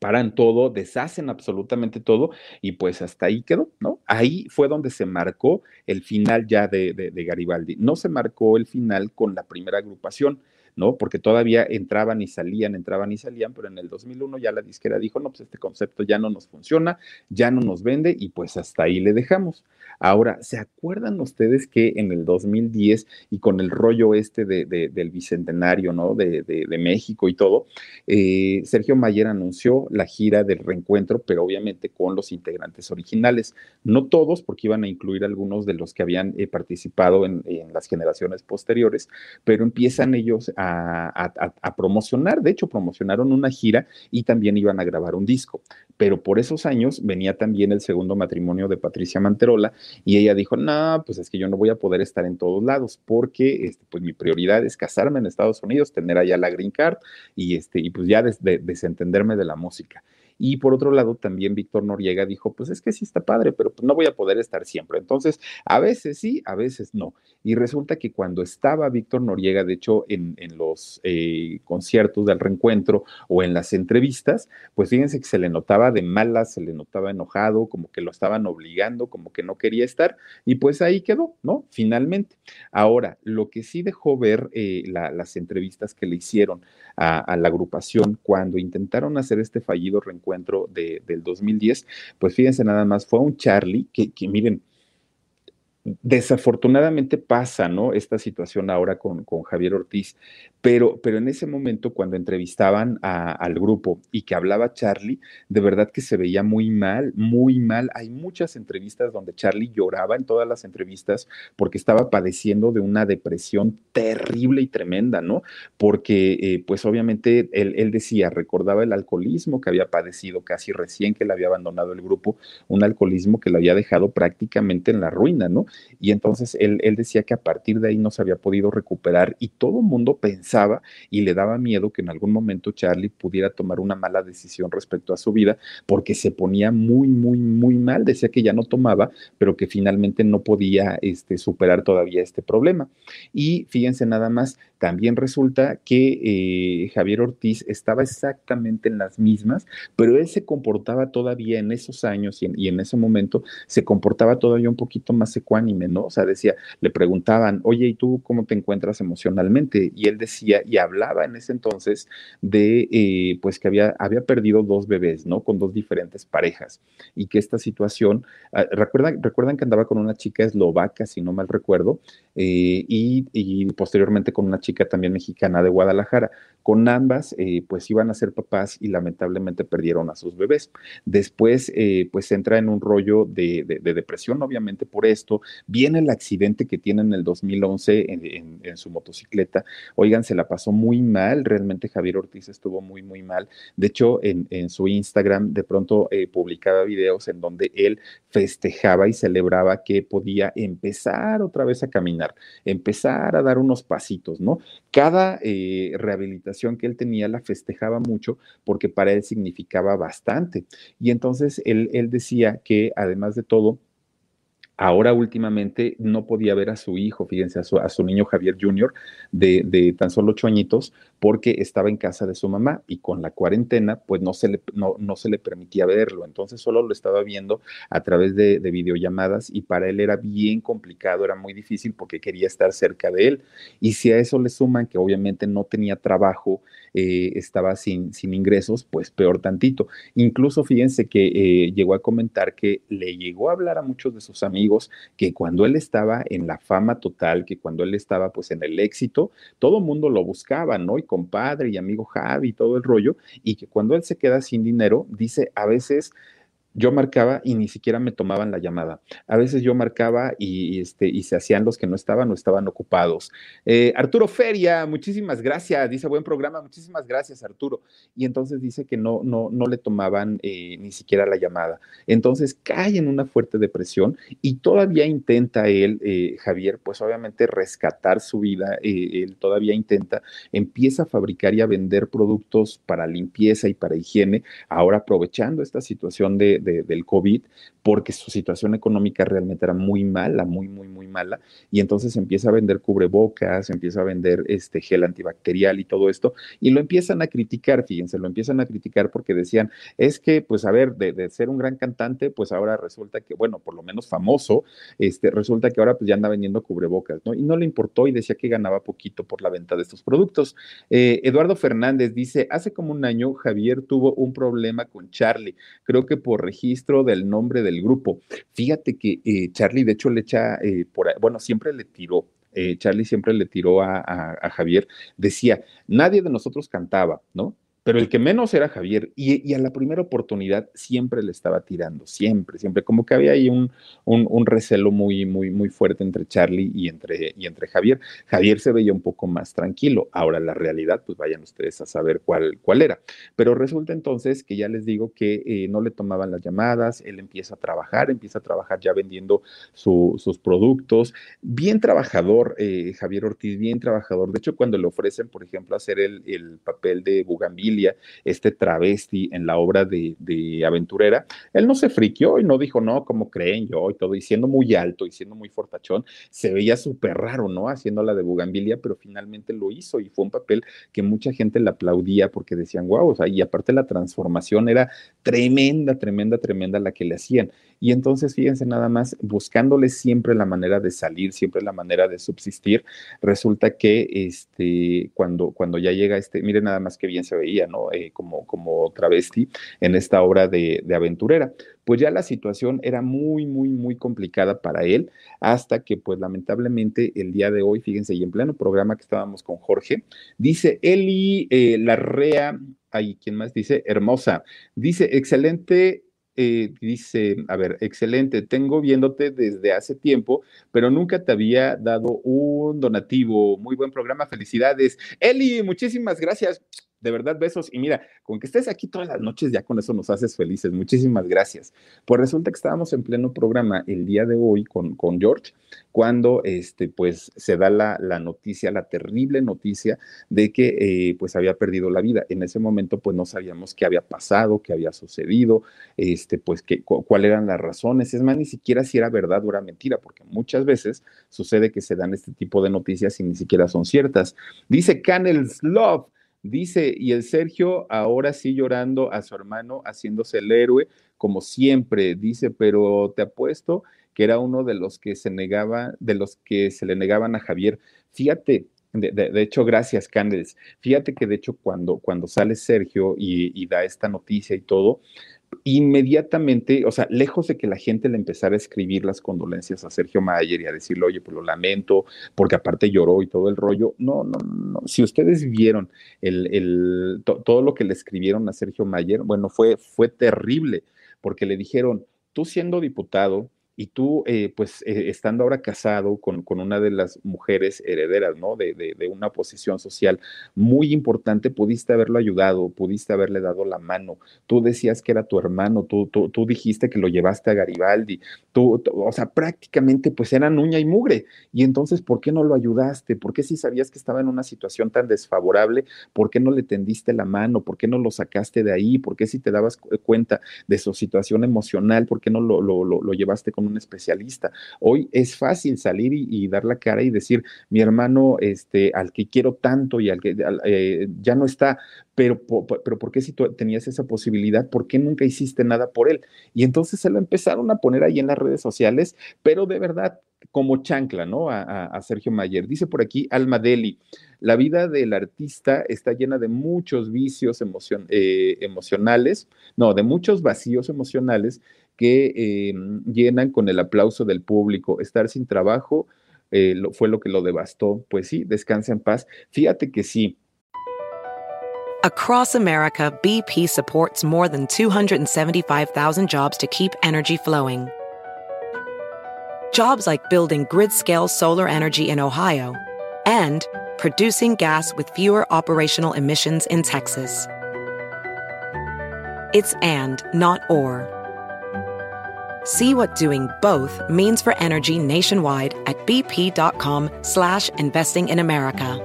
Paran todo, deshacen absolutamente todo y pues hasta ahí quedó, ¿no? Ahí fue donde se marcó el final ya de, de, Garibaldi. No se marcó el final con la primera agrupación, ¿no? Porque todavía entraban y salían, entraban y salían, pero en el 2001 ya la disquera dijo, no, pues este concepto ya no nos funciona, ya no nos vende y pues hasta ahí le dejamos. Ahora, ¿se acuerdan ustedes que en el 2010 y con el rollo este de, del bicentenario, ¿no? De, México y todo, eh, Sergio Mayer anunció la gira del reencuentro, pero obviamente con los integrantes originales. No todos, porque iban a incluir algunos de los que habían eh, participado en, las generaciones posteriores, pero empiezan ellos a, a promocionar, de hecho promocionaron una gira y también iban a grabar un disco. Pero por esos años venía también el segundo matrimonio de Patricia Manterola y ella dijo, no, pues es que yo no voy a poder estar en todos lados porque este, pues mi prioridad es casarme en Estados Unidos, tener allá la green card y, este, y pues ya desentenderme de la música. Y por otro lado, también Víctor Noriega dijo, pues es que sí está padre, pero pues no voy a poder estar siempre. Entonces, a veces sí, a veces no. Y resulta que cuando estaba Víctor Noriega, de hecho, en, los eh, conciertos del reencuentro o en las entrevistas, pues fíjense que se le notaba de malas, se le notaba enojado, como que lo estaban obligando, como que no quería estar. Y pues ahí quedó, ¿no? Finalmente. Ahora, lo que sí dejó ver eh, las entrevistas que le hicieron a la agrupación cuando intentaron hacer este fallido reencuentro, de, del 2010, pues fíjense nada más, fue un Charlie que miren, desafortunadamente pasa, ¿no? Esta situación ahora con, con Javier Ortiz, pero, pero en ese momento cuando entrevistaban al grupo y que hablaba Charlie, de verdad que se veía muy mal, muy mal. Hay muchas entrevistas donde Charlie lloraba en todas las entrevistas porque estaba padeciendo de una depresión terrible y tremenda, ¿no? Porque eh, pues obviamente él, él decía, recordaba el alcoholismo que había padecido casi recién que le había abandonado el grupo, un alcoholismo que lo había dejado prácticamente en la ruina, ¿no? Y entonces él, él decía que a partir de ahí no se había podido recuperar y todo el mundo pensaba y le daba miedo que en algún momento Charlie pudiera tomar una mala decisión respecto a su vida porque se ponía muy, muy, muy mal. Decía que ya no tomaba, pero que finalmente no podía este, superar todavía este problema. Y fíjense nada más, también resulta que eh, Javier Ortiz estaba exactamente en las mismas, pero él se comportaba todavía en esos años y en, ese momento se comportaba todavía un poquito más ecuánime ¿no? O sea, decía, le preguntaban, oye, ¿y tú cómo te encuentras emocionalmente? Y él decía, y hablaba en ese entonces de, eh, pues que había, había perdido dos bebés, ¿no? Con dos diferentes parejas y que esta situación, ah, recuerdan, recuerdan que andaba con una chica eslovaca, si no mal recuerdo, eh, y, y, posteriormente con una chica también mexicana de Guadalajara. Con ambas, eh, pues iban a ser papás y lamentablemente perdieron a sus bebés. Después, pues entra en un rollo de, de depresión, obviamente por esto, Viene el accidente que tiene en el 2011 en, su motocicleta. Oigan, se la pasó muy mal. Realmente Javier Ortiz estuvo muy, muy mal. De hecho, en, su Instagram de pronto eh, publicaba videos en donde él festejaba y celebraba que podía empezar otra vez a caminar, empezar a dar unos pasitos, ¿no? Cada eh, rehabilitación que él tenía la festejaba mucho porque para él significaba bastante. Y entonces él, él decía que además de todo, Ahora últimamente no podía ver a su hijo, fíjense, a su, niño Javier Jr. De, de, tan solo ocho añitos, porque estaba en casa de su mamá y con la cuarentena, pues no se le, no, no se le permitía verlo. Entonces solo lo estaba viendo a través de, de, videollamadas y para él era bien complicado, era muy difícil porque quería estar cerca de él. Y si a eso le suman que obviamente no tenía trabajo, eh, estaba sin, sin ingresos, pues peor tantito. Incluso fíjense que eh, llegó a comentar que le llegó a hablar a muchos de sus amigos que cuando él estaba en la fama total, que cuando él estaba pues en el éxito, todo mundo lo buscaba, ¿no? Y compadre y amigo Javi y todo el rollo, y que cuando él se queda sin dinero, dice, a veces yo marcaba y ni siquiera me tomaban la llamada. A veces yo marcaba y, este, y se hacían los que no estaban o estaban ocupados. Eh, Arturo Feria, muchísimas gracias. Dice, buen programa, muchísimas gracias, Arturo. Y entonces dice que no, no, no le tomaban eh, ni siquiera la llamada. Entonces cae en una fuerte depresión y todavía intenta él, eh, Javier, pues obviamente rescatar su vida. él todavía intenta, empieza a fabricar y a vender productos para limpieza y para higiene, ahora aprovechando esta situación de del COVID, porque su situación económica realmente era muy mala, muy, muy, muy mala, y entonces empieza a vender cubrebocas, empieza a vender este gel antibacterial y todo esto, y lo empiezan a criticar, fíjense, lo empiezan a criticar porque decían, es que, pues, a ver, de, ser un gran cantante, pues ahora resulta que, bueno, por lo menos famoso, este, resulta que ahora pues ya anda vendiendo cubrebocas, ¿no? Y no le importó y decía que ganaba poquito por la venta de estos productos. Eh, Eduardo Fernández dice, hace como un año Javier tuvo un problema con Charlie, creo que por registro del nombre del grupo. Fíjate que eh, Charlie, de hecho, le echa, eh, por, bueno, siempre le tiró eh, Charlie siempre le tiró a, a, Javier, decía, nadie de nosotros cantaba, ¿no? Pero el que menos era Javier y, a la primera oportunidad siempre le estaba tirando, siempre, siempre, como que había ahí un, un, recelo muy, muy, muy fuerte entre Charlie y entre, y entre Javier. Javier se veía un poco más tranquilo, ahora la realidad, pues vayan ustedes a saber cuál, cuál era, pero resulta entonces que ya les digo que eh, no le tomaban las llamadas, él empieza a trabajar, empieza a trabajar ya vendiendo sus productos, bien trabajador, eh, Javier Ortiz, bien trabajador, de hecho cuando le ofrecen, por ejemplo, hacer el, el papel de Bugambil, este travesti en la obra de, aventurera, él no se friqueó y no dijo, no, como creen yo y todo, y siendo muy alto y siendo muy fortachón, se veía súper raro, ¿no? Haciendo la de Bugambilia, pero finalmente lo hizo y fue un papel que mucha gente le aplaudía porque decían, wow, o sea, y aparte la transformación era tremenda, tremenda, tremenda la que le hacían. Y entonces, fíjense nada más, buscándole siempre la manera de salir, siempre la manera de subsistir, resulta que este, cuando, cuando ya llega este, miren nada más que bien se veía, ¿no? Eh, como, como travesti en esta obra de, de aventurera pues ya la situación era muy, muy, muy complicada para él, hasta que pues lamentablemente el día de hoy, fíjense, y en pleno programa que estábamos con Jorge, dice Eli eh, Larrea, ahí, ¿quién más dice? Hermosa, dice, excelente eh, dice, a ver, excelente, tengo viéndote desde hace tiempo, pero nunca te había dado un donativo. Muy buen programa, felicidades. Eli, muchísimas gracias de verdad, besos. Y mira, con que estés aquí todas las noches, ya con eso nos haces felices. Muchísimas gracias. Pues resulta que estábamos en pleno programa el día de hoy con, con George, cuando este, pues, se da la, la noticia, la terrible noticia de que eh, pues había perdido la vida. En ese momento, pues no sabíamos qué había pasado, qué había sucedido, este, pues qué, cuáles eran las razones. Es más, ni siquiera si era verdad o era mentira, porque muchas veces sucede que se dan este tipo de noticias y ni siquiera son ciertas. Dice Canels Love. Dice, y el Sergio ahora sí llorando a su hermano, haciéndose el héroe, como siempre, dice, pero te apuesto que era uno de los que se negaba, de los que se le negaban a Javier. Fíjate, de, hecho, gracias, Candes. Fíjate que de hecho cuando, cuando sale Sergio y, y, da esta noticia y todo, inmediatamente, o sea, lejos de que la gente le empezara a escribir las condolencias a Sergio Mayer y a decirle, oye, pues lo lamento, porque aparte lloró y todo el rollo. No, no, no. Si ustedes vieron el, todo lo que le escribieron a Sergio Mayer, bueno, fue, fue terrible, porque le dijeron, tú siendo diputado, y tú, eh, pues, eh, estando ahora casado con, con, una de las mujeres herederas, ¿no? De, de, una posición social muy importante, pudiste haberlo ayudado, pudiste haberle dado la mano. Tú decías que era tu hermano, tú, tú, tú dijiste que lo llevaste a Garibaldi, tú, o sea, prácticamente, pues, eran uña y mugre. Y entonces, ¿por qué no lo ayudaste? ¿Por qué si sabías que estaba en una situación tan desfavorable, por qué no le tendiste la mano? ¿Por qué no lo sacaste de ahí? ¿Por qué si te dabas cuenta de su situación emocional, por qué no lo, lo, lo, lo llevaste con un especialista. Hoy es fácil salir y, dar la cara y decir, mi hermano, este, al que quiero tanto y al que eh, ya no está, pero, pero ¿por qué si tú tenías esa posibilidad? ¿Por qué nunca hiciste nada por él? Y entonces se lo empezaron a poner ahí en las redes sociales, pero de verdad, como chancla, ¿no? A, Sergio Mayer. Dice por aquí Alma Deli, la vida del artista está llena de muchos vicios eh, emocionales, no, de muchos vacíos emocionales que eh, llenan con el aplauso del público. Estar sin trabajo eh, fue lo que lo devastó. Pues sí, descansa en paz. Fíjate que sí. Across America, BP supports more than 275,000 jobs to keep energy flowing. Jobs like building grid-scale solar energy in Ohio and producing gas with fewer operational emissions in Texas. It's and, not or. See what doing both means for energy nationwide at bp.com slash investing in America.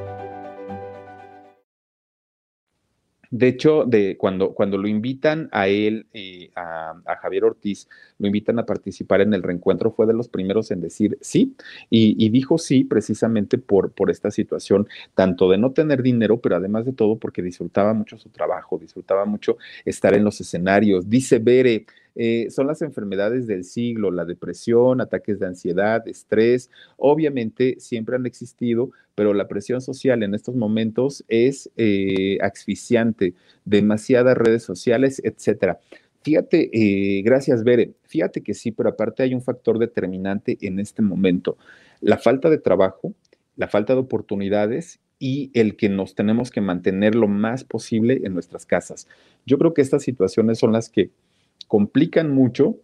De hecho, de cuando, cuando lo invitan a él, eh, a, Javier Ortiz, lo invitan a participar en el reencuentro, fue de los primeros en decir sí, y, y, dijo sí precisamente por, por esta situación, tanto de no tener dinero, pero además de todo porque disfrutaba mucho su trabajo, disfrutaba mucho estar en los escenarios. Dice Bere, eh, son las enfermedades del siglo, la depresión, ataques de ansiedad, estrés, obviamente siempre han existido, pero la presión social en estos momentos es eh, asfixiante, demasiadas redes sociales, etcétera. Fíjate, eh, gracias, Bere. Fíjate que sí, pero aparte hay un factor determinante en este momento. La falta de trabajo, la falta de oportunidades y el que nos tenemos que mantener lo más posible en nuestras casas. Yo creo que estas situaciones son las que complican mucho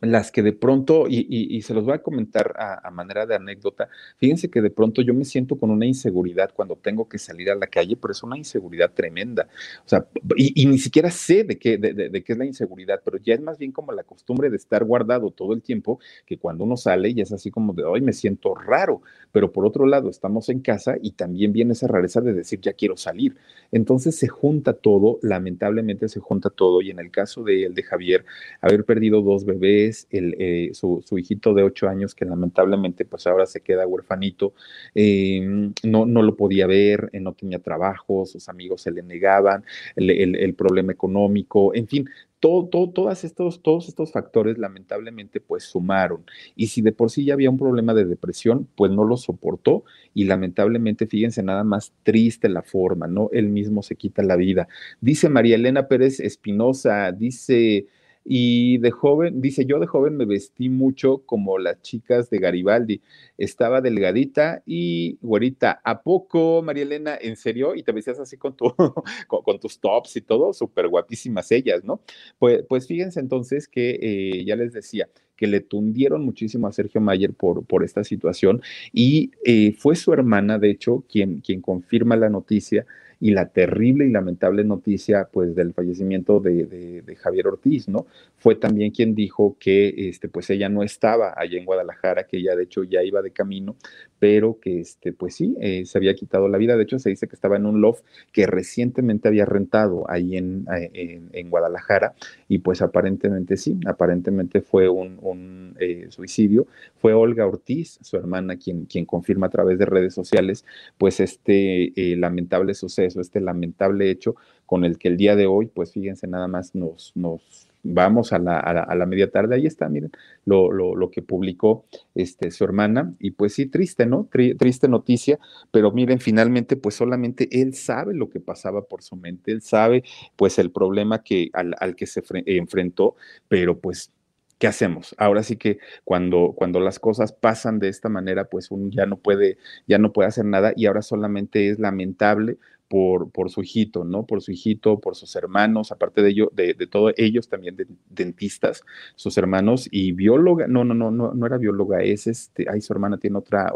las que de pronto, y, se los voy a comentar a, manera de anécdota, fíjense que de pronto yo me siento con una inseguridad cuando tengo que salir a la calle, pero es una inseguridad tremenda. O sea, y, ni siquiera sé de qué, de, qué es la inseguridad, pero ya es más bien como la costumbre de estar guardado todo el tiempo, que cuando uno sale ya es así como de hoy me siento raro, pero por otro lado estamos en casa y también viene esa rareza de decir ya quiero salir. Entonces se junta todo, lamentablemente se junta todo, y en el caso de él, de Javier, haber perdido dos bebés, eh, su, hijito de ocho años que lamentablemente pues ahora se queda huerfanito, em, no, no lo podía ver, eh, no tenía trabajo, sus amigos se le negaban, el, problema económico, en fin, todo, todo, estos, todos estos factores lamentablemente pues sumaron. Y si de por sí ya había un problema de depresión, pues no lo soportó y lamentablemente, fíjense nada más triste la forma, ¿no? Él mismo se quita la vida. Dice María Elena Pérez Espinosa, dice y de joven, dice, yo de joven me vestí mucho como las chicas de Garibaldi. Estaba delgadita y güerita. ¿A poco, María Elena? ¿En serio? Y te vestías así con, tu, con, tus tops y todo, súper guapísimas ellas, ¿no? Pues, pues fíjense entonces que eh, ya les decía, que le tundieron muchísimo a Sergio Mayer por, por esta situación y eh, fue su hermana, de hecho, quien, quien confirma la noticia y la terrible y lamentable noticia pues del fallecimiento de, de, Javier Ortiz, ¿no? Fue también quien dijo que este, pues ella no estaba allá en Guadalajara, que ella de hecho ya iba de camino, pero que este, pues sí, eh, se había quitado la vida. De hecho, se dice que estaba en un loft que recientemente había rentado ahí en, eh, en, Guadalajara y pues aparentemente sí, aparentemente fue un, un eh, suicidio. Fue Olga Ortiz, su hermana, quien, quien confirma a través de redes sociales pues este lamentable suceso eso, este lamentable hecho con el que el día de hoy, pues fíjense, nada más nos, nos vamos a la, a la, media tarde. Ahí está, miren, lo, lo, que publicó este, su hermana. Y pues sí, triste, ¿no? triste noticia, pero miren, finalmente, pues solamente él sabe lo que pasaba por su mente, él sabe pues el problema que, al, al que se enfrentó, pero pues ¿qué hacemos? Ahora sí que cuando, cuando las cosas pasan de esta manera, pues uno ya no puede, ya no puede hacer nada y ahora solamente es lamentable por, su hijito, ¿no? Por su hijito, por sus hermanos, aparte de ello, de, de todos ellos también dentistas, sus hermanos y bióloga, no, no, no, no, era bióloga, es este, ay, su hermana tiene otra,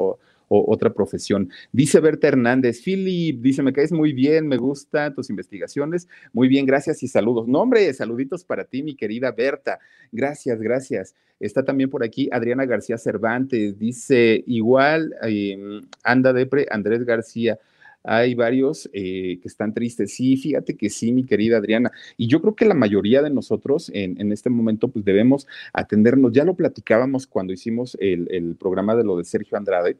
otra profesión. Dice Berta Hernández, Philip, dice, me caes muy bien, me gustan tus investigaciones, muy bien, gracias y saludos. No, hombre, saluditos para ti, mi querida Berta. Gracias, gracias. Está también por aquí Adriana García Cervantes, dice, igual, eh, anda depre, Andrés García hay varios eh, que están tristes. Sí, fíjate que sí, mi querida Adriana. Y yo creo que la mayoría de nosotros en, en este momento, pues debemos atendernos. Ya lo platicábamos cuando hicimos el, el programa de lo de Sergio Andrade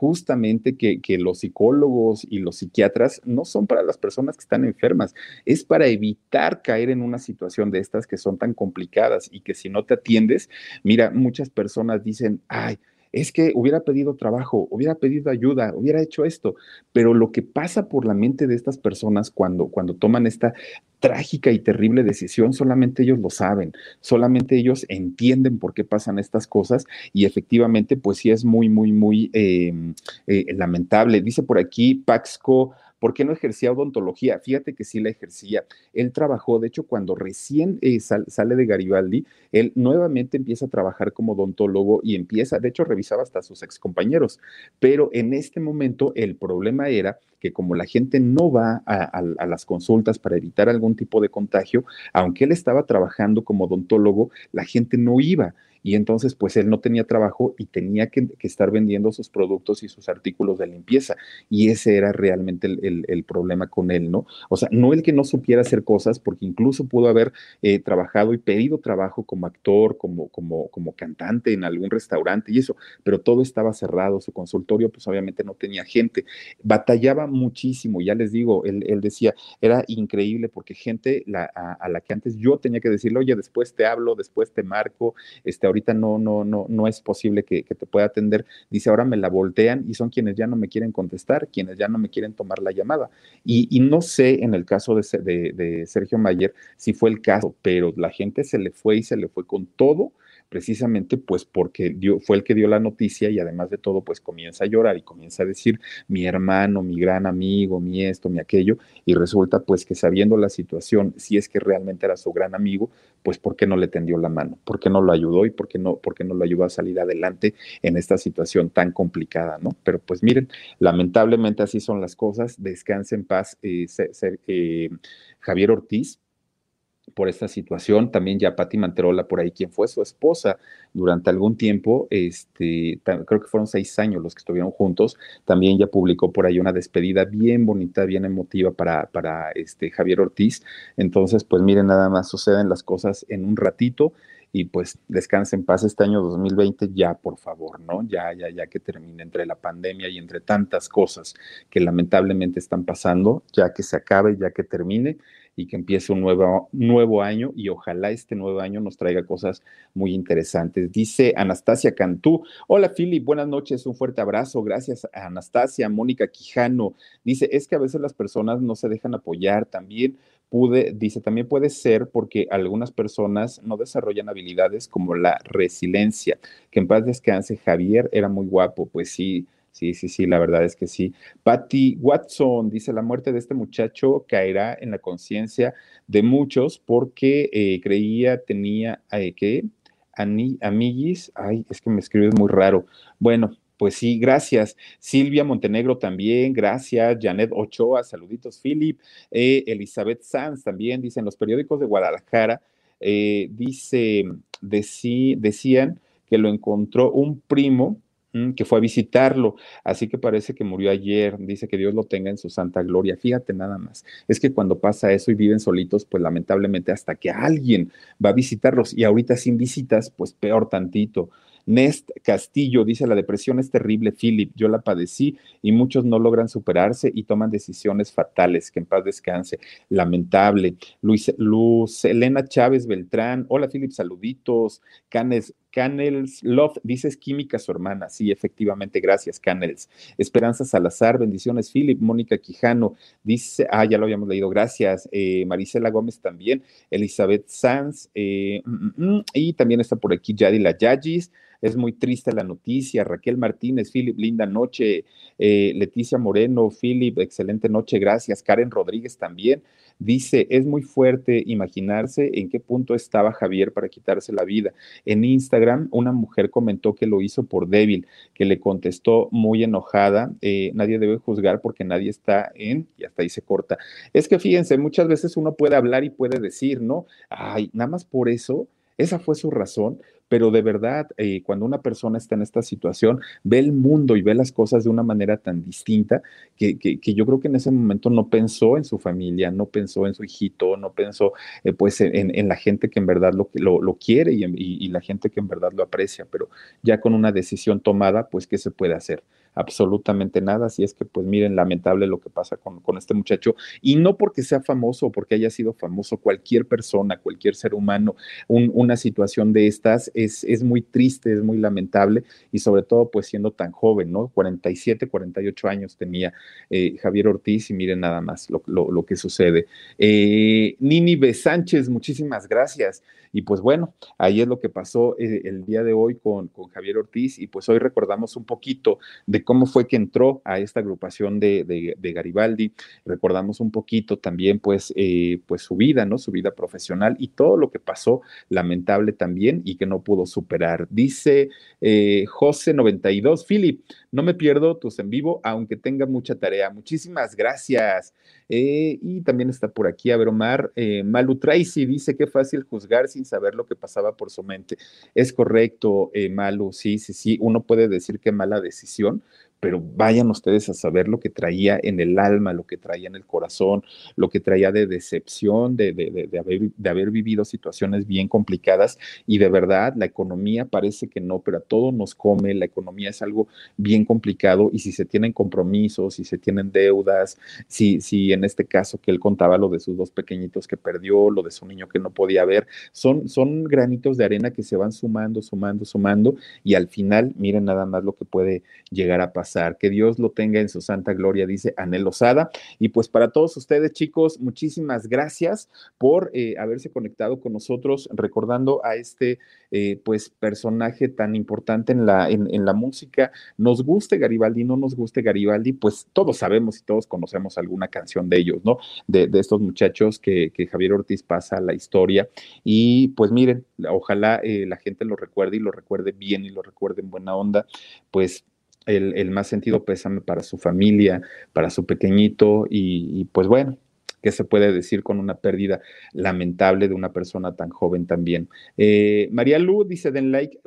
justamente que, que, los psicólogos y los psiquiatras no son para las personas que están enfermas, es para evitar caer en una situación de estas que son tan complicadas y que si no te atiendes, mira, muchas personas dicen, ay, es que hubiera pedido trabajo, hubiera pedido ayuda, hubiera hecho esto, pero lo que pasa por la mente de estas personas cuando, cuando toman esta trágica y terrible decisión, solamente ellos lo saben, solamente ellos entienden por qué pasan estas cosas y efectivamente pues sí es muy, muy, muy em, eh, lamentable. Dice por aquí Paxco ¿Por qué no ejercía odontología? Fíjate que sí la ejercía. Él trabajó, de hecho, cuando recién eh, sale de Garibaldi, él nuevamente empieza a trabajar como odontólogo y empieza, de hecho, revisaba hasta a sus excompañeros. Pero en este momento el problema era que como la gente no va a, las consultas para evitar algún tipo de contagio, aunque él estaba trabajando como odontólogo, la gente no iba y entonces pues él no tenía trabajo y tenía que, estar vendiendo sus productos y sus artículos de limpieza y ese era realmente el, problema con él, ¿no? O sea, no el que no supiera hacer cosas, porque incluso pudo haber eh, trabajado y pedido trabajo como actor, como, como, como cantante en algún restaurante y eso, pero todo estaba cerrado, su consultorio pues obviamente no tenía gente, batallaba muchísimo, ya les digo, él, decía, era increíble porque gente a, la que antes yo tenía que decirle, oye, después te hablo, después te marco, este, ahorita no, no, no, no es posible que, te pueda atender. Dice, ahora me la voltean y son quienes ya no me quieren contestar, quienes ya no me quieren tomar la llamada. Y, no sé en el caso de, de, de Sergio Mayer si fue el caso, pero la gente se le fue y se le fue con todo precisamente pues porque dio, fue el que dio la noticia y además de todo pues comienza a llorar y comienza a decir mi hermano, mi gran amigo, mi esto, mi aquello y resulta pues que sabiendo la situación, si es que realmente era su gran amigo, pues ¿por qué no le tendió la mano? ¿Por qué no lo ayudó y por qué no, por qué no lo ayudó a salir adelante en esta situación tan complicada, ¿no? Pero pues miren, lamentablemente así son las cosas, descanse en paz eh, eh, Javier Ortiz, por esta situación. También ya Patti Manterola por ahí, quien fue su esposa durante algún tiempo, este, creo que fueron seis años los que estuvieron juntos, también ya publicó por ahí una despedida bien bonita, bien emotiva para, para este Javier Ortiz. Entonces, pues miren, nada más suceden las cosas en un ratito y pues descanse en paz este año 2020 ya, por favor, ¿no? Ya, ya, ya que termine entre la pandemia y entre tantas cosas que lamentablemente están pasando, ya que se acabe, ya que termine y que empiece un nuevo, nuevo año y ojalá este nuevo año nos traiga cosas muy interesantes. Dice Anastasia Cantú, hola Philip, buenas noches, un fuerte abrazo, gracias a Anastasia, Mónica Quijano, dice, es que a veces las personas no se dejan apoyar también. Pude, dice, también puede ser porque algunas personas no desarrollan habilidades como la resiliencia. Que en paz descanse, Javier era muy guapo, pues sí, Sí, sí, sí, la verdad es que sí. Patty Watson dice, la muerte de este muchacho caerá en la conciencia de muchos porque eh, creía, tenía, eh, ¿qué? amiguis, ay, es que me escribes muy raro. Bueno, pues sí, gracias. Silvia Montenegro también, gracias. Janet Ochoa, saluditos. Philip, eh, Elizabeth Sanz también, dicen los periódicos de Guadalajara, eh, dice, decían que lo encontró un primo que fue a visitarlo, así que parece que murió ayer, dice que Dios lo tenga en su santa gloria. Fíjate nada más, es que cuando pasa eso y viven solitos, pues lamentablemente hasta que alguien va a visitarlos y ahorita sin visitas, pues peor tantito. Nest Castillo dice, la depresión es terrible, Philip, yo la padecí y muchos no logran superarse y toman decisiones fatales, que en paz descanse, lamentable. Luis, Luz Elena Chávez Beltrán, hola Philip, saluditos. Canes, Canels Love, dices química su hermana, sí, efectivamente, gracias Canels. Esperanza Salazar, bendiciones Philip, Mónica Quijano, dice, ah, ya lo habíamos leído, gracias. Eh, Marisela Gómez también, Elizabeth Sanz, eh, mm, mm, mm, y también está por aquí Yadila Yagis, es muy triste la noticia. Raquel Martínez, Philip, linda noche. Eh, Leticia Moreno, Philip, excelente noche, gracias. Karen Rodríguez también. Dice, es muy fuerte imaginarse en qué punto estaba Javier para quitarse la vida. En Instagram, una mujer comentó que lo hizo por débil, que le contestó muy enojada, eh, nadie debe juzgar porque nadie está en, y hasta ahí se corta. Es que fíjense, muchas veces uno puede hablar y puede decir, ¿no? Ay, nada más por eso, esa fue su razón, pero de verdad, eh, cuando una persona está en esta situación, ve el mundo y ve las cosas de una manera tan distinta que, yo creo que en ese momento no pensó en su familia, no pensó en su hijito, no pensó eh, pues en, la gente que en verdad lo, lo, quiere y, y la gente que en verdad lo aprecia, pero ya con una decisión tomada, pues, ¿qué se puede hacer? Absolutamente nada. Así es que, pues miren, lamentable lo que pasa con, este muchacho. Y no porque sea famoso o porque haya sido famoso, cualquier persona, cualquier ser humano, una situación de estas es, es muy triste, es muy lamentable y sobre todo, pues siendo tan joven, ¿no? 47, 48 años tenía eh, Javier Ortiz y miren nada más lo, que sucede. Eh, Nini B. Sánchez, muchísimas gracias. Y pues bueno, ahí es lo que pasó eh, el día de hoy con, con Javier Ortiz y pues hoy recordamos un poquito de cómo fue que entró a esta agrupación de, Garibaldi. Recordamos un poquito también, pues, eh, pues su vida, ¿no? Su vida profesional y todo lo que pasó, lamentable también, y que no pudo superar. Dice eh, José 92, Philip, no me pierdo tus en vivo, aunque tenga mucha tarea. Muchísimas gracias. Eh, y también está por aquí, a ver, Omar, Malu Tracy dice que fácil juzgar sin saber lo que pasaba por su mente. Es correcto, Malu, sí, sí, sí, uno puede decir que mala decisión, pero vayan ustedes a saber lo que traía en el alma, lo que traía en el corazón, lo que traía de decepción, de, de, haber, de haber vivido situaciones bien complicadas. Y de verdad la economía parece que no, pero a todo nos come, la economía es algo bien complicado. Y si se tienen compromisos, si se tienen deudas, si, si en este caso que él contaba lo de sus dos pequeñitos que perdió, lo de su niño que no podía ver, son, son granitos de arena que se van sumando, sumando, sumando. Y al final miren nada más lo que puede llegar a pasar. Que Dios lo tenga en su santa gloria, dice Anel Osada. Y pues para todos ustedes, chicos, muchísimas gracias por eh, haberse conectado con nosotros, recordando a este eh, pues personaje tan importante en la, en, la música. Nos guste Garibaldi, no nos guste Garibaldi, pues todos sabemos y todos conocemos alguna canción de ellos, ¿no? De, estos muchachos que, Javier Ortiz pasa a la historia. Y pues miren, ojalá eh, la gente lo recuerde y lo recuerde bien y lo recuerde en buena onda, pues el, más sentido pésame para su familia, para su pequeñito y, pues bueno, ¿qué se puede decir con una pérdida lamentable de una persona tan joven también? Eh, María Lu dice, den like,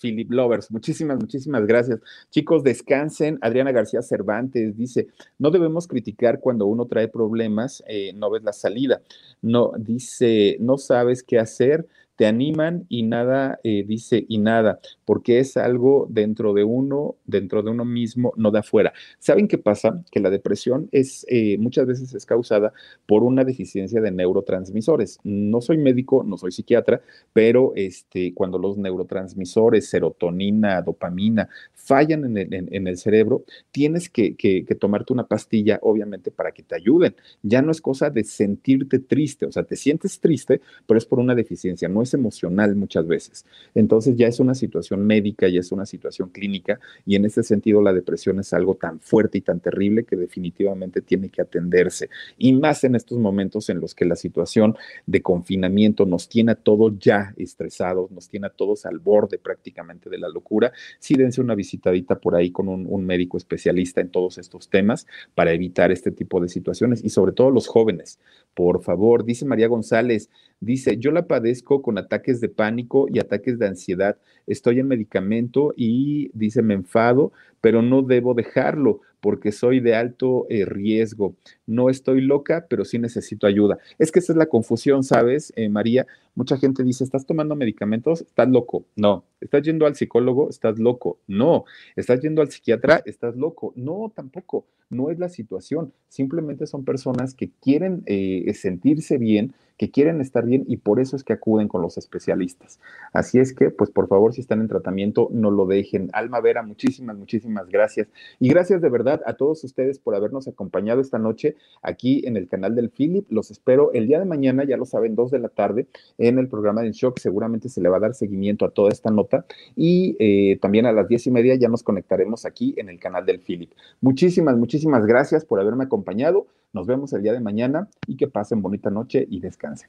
Philip Lovers. Muchísimas, muchísimas gracias. Chicos, descansen. Adriana García Cervantes dice, no debemos criticar cuando uno trae problemas, eh, no ves la salida. No, dice, no sabes qué hacer, te animan y nada eh, dice y nada, porque es algo dentro de uno, dentro de uno mismo, no de afuera. ¿Saben qué pasa? Que la depresión es eh, muchas veces es causada por una deficiencia de neurotransmisores. No soy médico, no soy psiquiatra, pero este, cuando los neurotransmisores, serotonina, dopamina, fallan en el, cerebro, tienes que tomarte una pastilla, obviamente, para que te ayuden. Ya no es cosa de sentirte triste, o sea, te sientes triste, pero es por una deficiencia, no es emocional muchas veces. Entonces ya es una situación médica, ya es una situación clínica y en ese sentido la depresión es algo tan fuerte y tan terrible que definitivamente tiene que atenderse. Y más en estos momentos en los que la situación de confinamiento nos tiene a todos ya estresados, nos tiene a todos al borde prácticamente de la locura, sí dense una visitadita por ahí con un médico especialista en todos estos temas para evitar este tipo de situaciones y sobre todo los jóvenes. Por favor, dice María González, Dice, yo la padezco con ataques de pánico y ataques de ansiedad. Estoy en medicamento y dice, me enfado, pero no debo dejarlo porque soy de alto eh, riesgo. No estoy loca, pero sí necesito ayuda. Es que esa es la confusión, ¿sabes, eh, María? Mucha gente dice, ¿estás tomando medicamentos? Estás loco. No. ¿Estás yendo al psicólogo? Estás loco. No. ¿Estás yendo al psiquiatra? Estás loco. No, tampoco. No es la situación. Simplemente son personas que quieren eh, sentirse bien que quieren estar bien y por eso es que acuden con los especialistas. Así es que, pues por favor, si están en tratamiento, no lo dejen. Alma Vera, muchísimas, muchísimas gracias. Y gracias de verdad a todos ustedes por habernos acompañado esta noche aquí en el canal del Philip. Los espero el día de mañana, ya lo saben, dos de la tarde, en el programa de Shock. Seguramente se le va a dar seguimiento a toda esta nota. Y eh, también a las diez y media ya nos conectaremos aquí en el canal del Philip. Muchísimas, muchísimas gracias por haberme acompañado. Nos vemos el día de mañana y que pasen bonita noche y descansen.